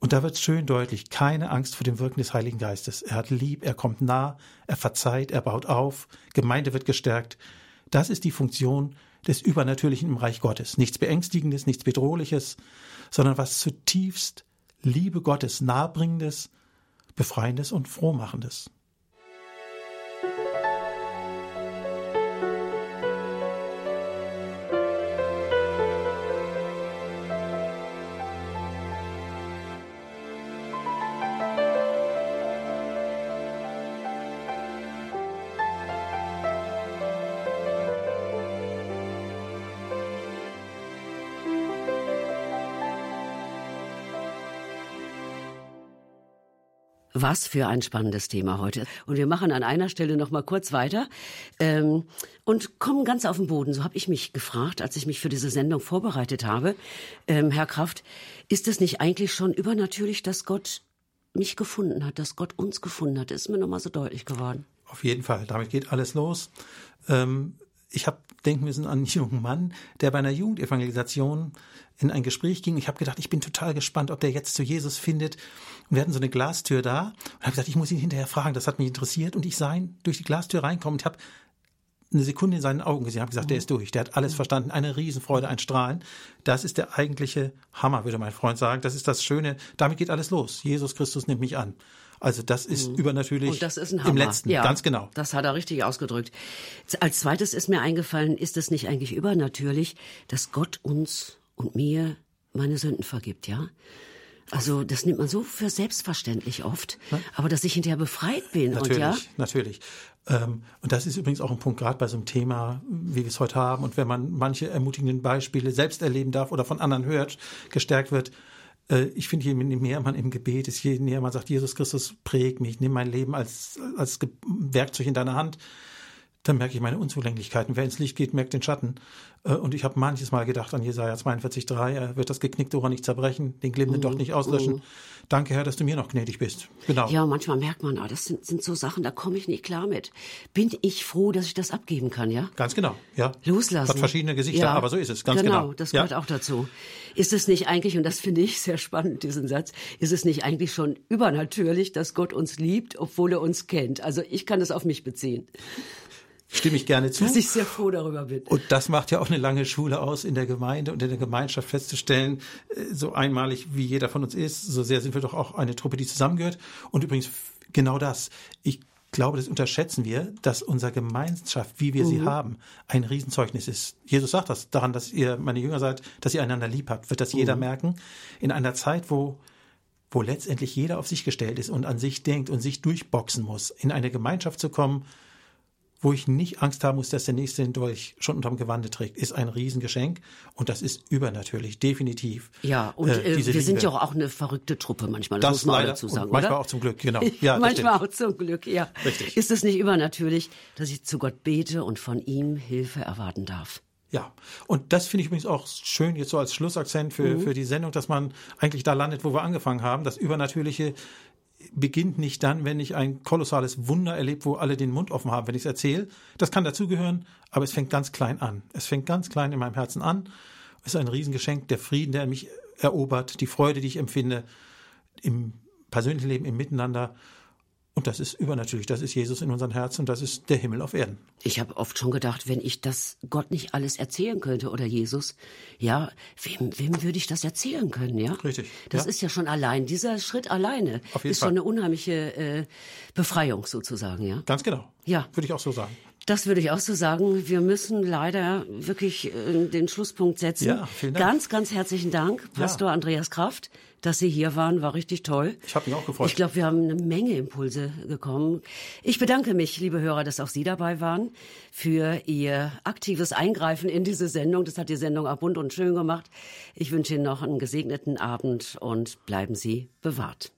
Und da wird schön deutlich, keine Angst vor dem Wirken des Heiligen Geistes. Er hat lieb, er kommt nah, er verzeiht, er baut auf, Gemeinde wird gestärkt. Das ist die Funktion des Übernatürlichen im Reich Gottes. Nichts Beängstigendes, nichts Bedrohliches, sondern was zutiefst Liebe Gottes nahebringendes, befreiendes und frohmachendes. Was für ein spannendes Thema heute. Und wir machen an einer Stelle noch mal kurz weiter ähm, und kommen ganz auf den Boden. So habe ich mich gefragt, als ich mich für diese Sendung vorbereitet habe. Ähm, Herr Kraft, ist es nicht eigentlich schon übernatürlich, dass Gott mich gefunden hat, dass Gott uns gefunden hat? Ist mir noch mal so deutlich geworden. Auf jeden Fall. Damit geht alles los. Ähm, ich habe denken müssen an einen jungen Mann, der bei einer Jugendevangelisation in ein Gespräch ging. Ich habe gedacht, ich bin total gespannt, ob der jetzt zu Jesus findet. Und wir hatten so eine Glastür da und habe gesagt, ich muss ihn hinterher fragen. Das hat mich interessiert und ich sah ihn durch die Glastür reinkommen und habe eine Sekunde in seinen Augen gesehen, habe gesagt, der ist durch, der hat alles verstanden, eine Riesenfreude, ein Strahlen. Das ist der eigentliche Hammer, würde mein Freund sagen. Das ist das Schöne. Damit geht alles los. Jesus Christus nimmt mich an. Also das ist mhm. übernatürlich Und das ist ein Hammer. im letzten, ja, ganz genau. Das hat er richtig ausgedrückt. Als zweites ist mir eingefallen, ist es nicht eigentlich übernatürlich, dass Gott uns und mir meine Sünden vergibt, ja? Also das nimmt man so für selbstverständlich oft, aber dass ich hinterher befreit bin. Natürlich, und ja? natürlich. Ähm, und das ist übrigens auch ein Punkt, gerade bei so einem Thema, wie wir es heute haben. Und wenn man manche ermutigenden Beispiele selbst erleben darf oder von anderen hört, gestärkt wird, ich finde, je mehr man im Gebet ist, je näher man sagt, Jesus Christus prägt mich, nimm mein Leben als, als Werkzeug in deiner Hand, dann merke ich meine Unzulänglichkeiten. Wer ins Licht geht, merkt den Schatten. Äh, und ich habe manches Mal gedacht an Jesaja 42,3, er wird das geknickte Ohr nicht zerbrechen, den glimmenden mhm. doch nicht auslöschen. Mhm. Danke, Herr, dass du mir noch gnädig bist. Genau. Ja, manchmal merkt man, ah, das sind, sind so Sachen, da komme ich nicht klar mit. Bin ich froh, dass ich das abgeben kann, ja? Ganz genau, ja. Loslassen. Hat verschiedene Gesichter, ja. aber so ist es, ganz genau. Genau, das gehört ja. auch dazu. Ist es nicht eigentlich, und das finde ich sehr spannend, diesen Satz, ist es nicht eigentlich schon übernatürlich, dass Gott uns liebt, obwohl er uns kennt? Also ich kann es auf mich beziehen. Stimme ich gerne zu. Dass ich sehr froh darüber bin. Und das macht ja auch eine lange Schule aus, in der Gemeinde und in der Gemeinschaft festzustellen, äh, so einmalig wie jeder von uns ist, so sehr sind wir doch auch eine Truppe, die zusammengehört. Und übrigens genau das. Ich glaube, das unterschätzen wir, dass unsere Gemeinschaft, wie wir mhm. sie haben, ein Riesenzeugnis ist. Jesus sagt das daran, dass ihr meine Jünger seid, dass ihr einander lieb habt, wird das mhm. jeder merken. In einer Zeit, wo wo letztendlich jeder auf sich gestellt ist und an sich denkt und sich durchboxen muss, in eine Gemeinschaft zu kommen, wo ich nicht Angst haben muss, dass der nächste den Dolch schon unterm Gewande trägt, ist ein Riesengeschenk und das ist übernatürlich, definitiv. Ja, und äh, wir Liebe. sind ja auch eine verrückte Truppe manchmal, das, das muss man leider, dazu sagen, manchmal oder? auch zum Glück, genau. Ja, manchmal auch zum Glück, ja. Richtig. Ist es nicht übernatürlich, dass ich zu Gott bete und von ihm Hilfe erwarten darf? Ja, und das finde ich übrigens auch schön jetzt so als Schlussakzent für, mhm. für die Sendung, dass man eigentlich da landet, wo wir angefangen haben. Das Übernatürliche beginnt nicht dann, wenn ich ein kolossales Wunder erlebe, wo alle den Mund offen haben, wenn ich es erzähle. Das kann dazugehören, aber es fängt ganz klein an. Es fängt ganz klein in meinem Herzen an. Es ist ein Riesengeschenk, der Frieden, der mich erobert, die Freude, die ich empfinde im persönlichen Leben, im Miteinander. Und das ist übernatürlich, das ist Jesus in unserem Herzen und das ist der Himmel auf Erden. Ich habe oft schon gedacht, wenn ich das Gott nicht alles erzählen könnte oder Jesus, ja, wem, wem würde ich das erzählen können, ja? Richtig. Das ja. ist ja schon allein, dieser Schritt alleine ist Fall. schon eine unheimliche äh, Befreiung sozusagen, ja? Ganz genau. Ja. Würde ich auch so sagen. Das würde ich auch so sagen. Wir müssen leider wirklich äh, den Schlusspunkt setzen. Ja, vielen Dank. Ganz, ganz herzlichen Dank, Pastor ja. Andreas Kraft, dass Sie hier waren. War richtig toll. Ich habe mich auch gefreut. Ich glaube, wir haben eine Menge Impulse bekommen. Ich bedanke mich, liebe Hörer, dass auch Sie dabei waren, für Ihr aktives Eingreifen in diese Sendung. Das hat die Sendung auch bunt und schön gemacht. Ich wünsche Ihnen noch einen gesegneten Abend und bleiben Sie bewahrt.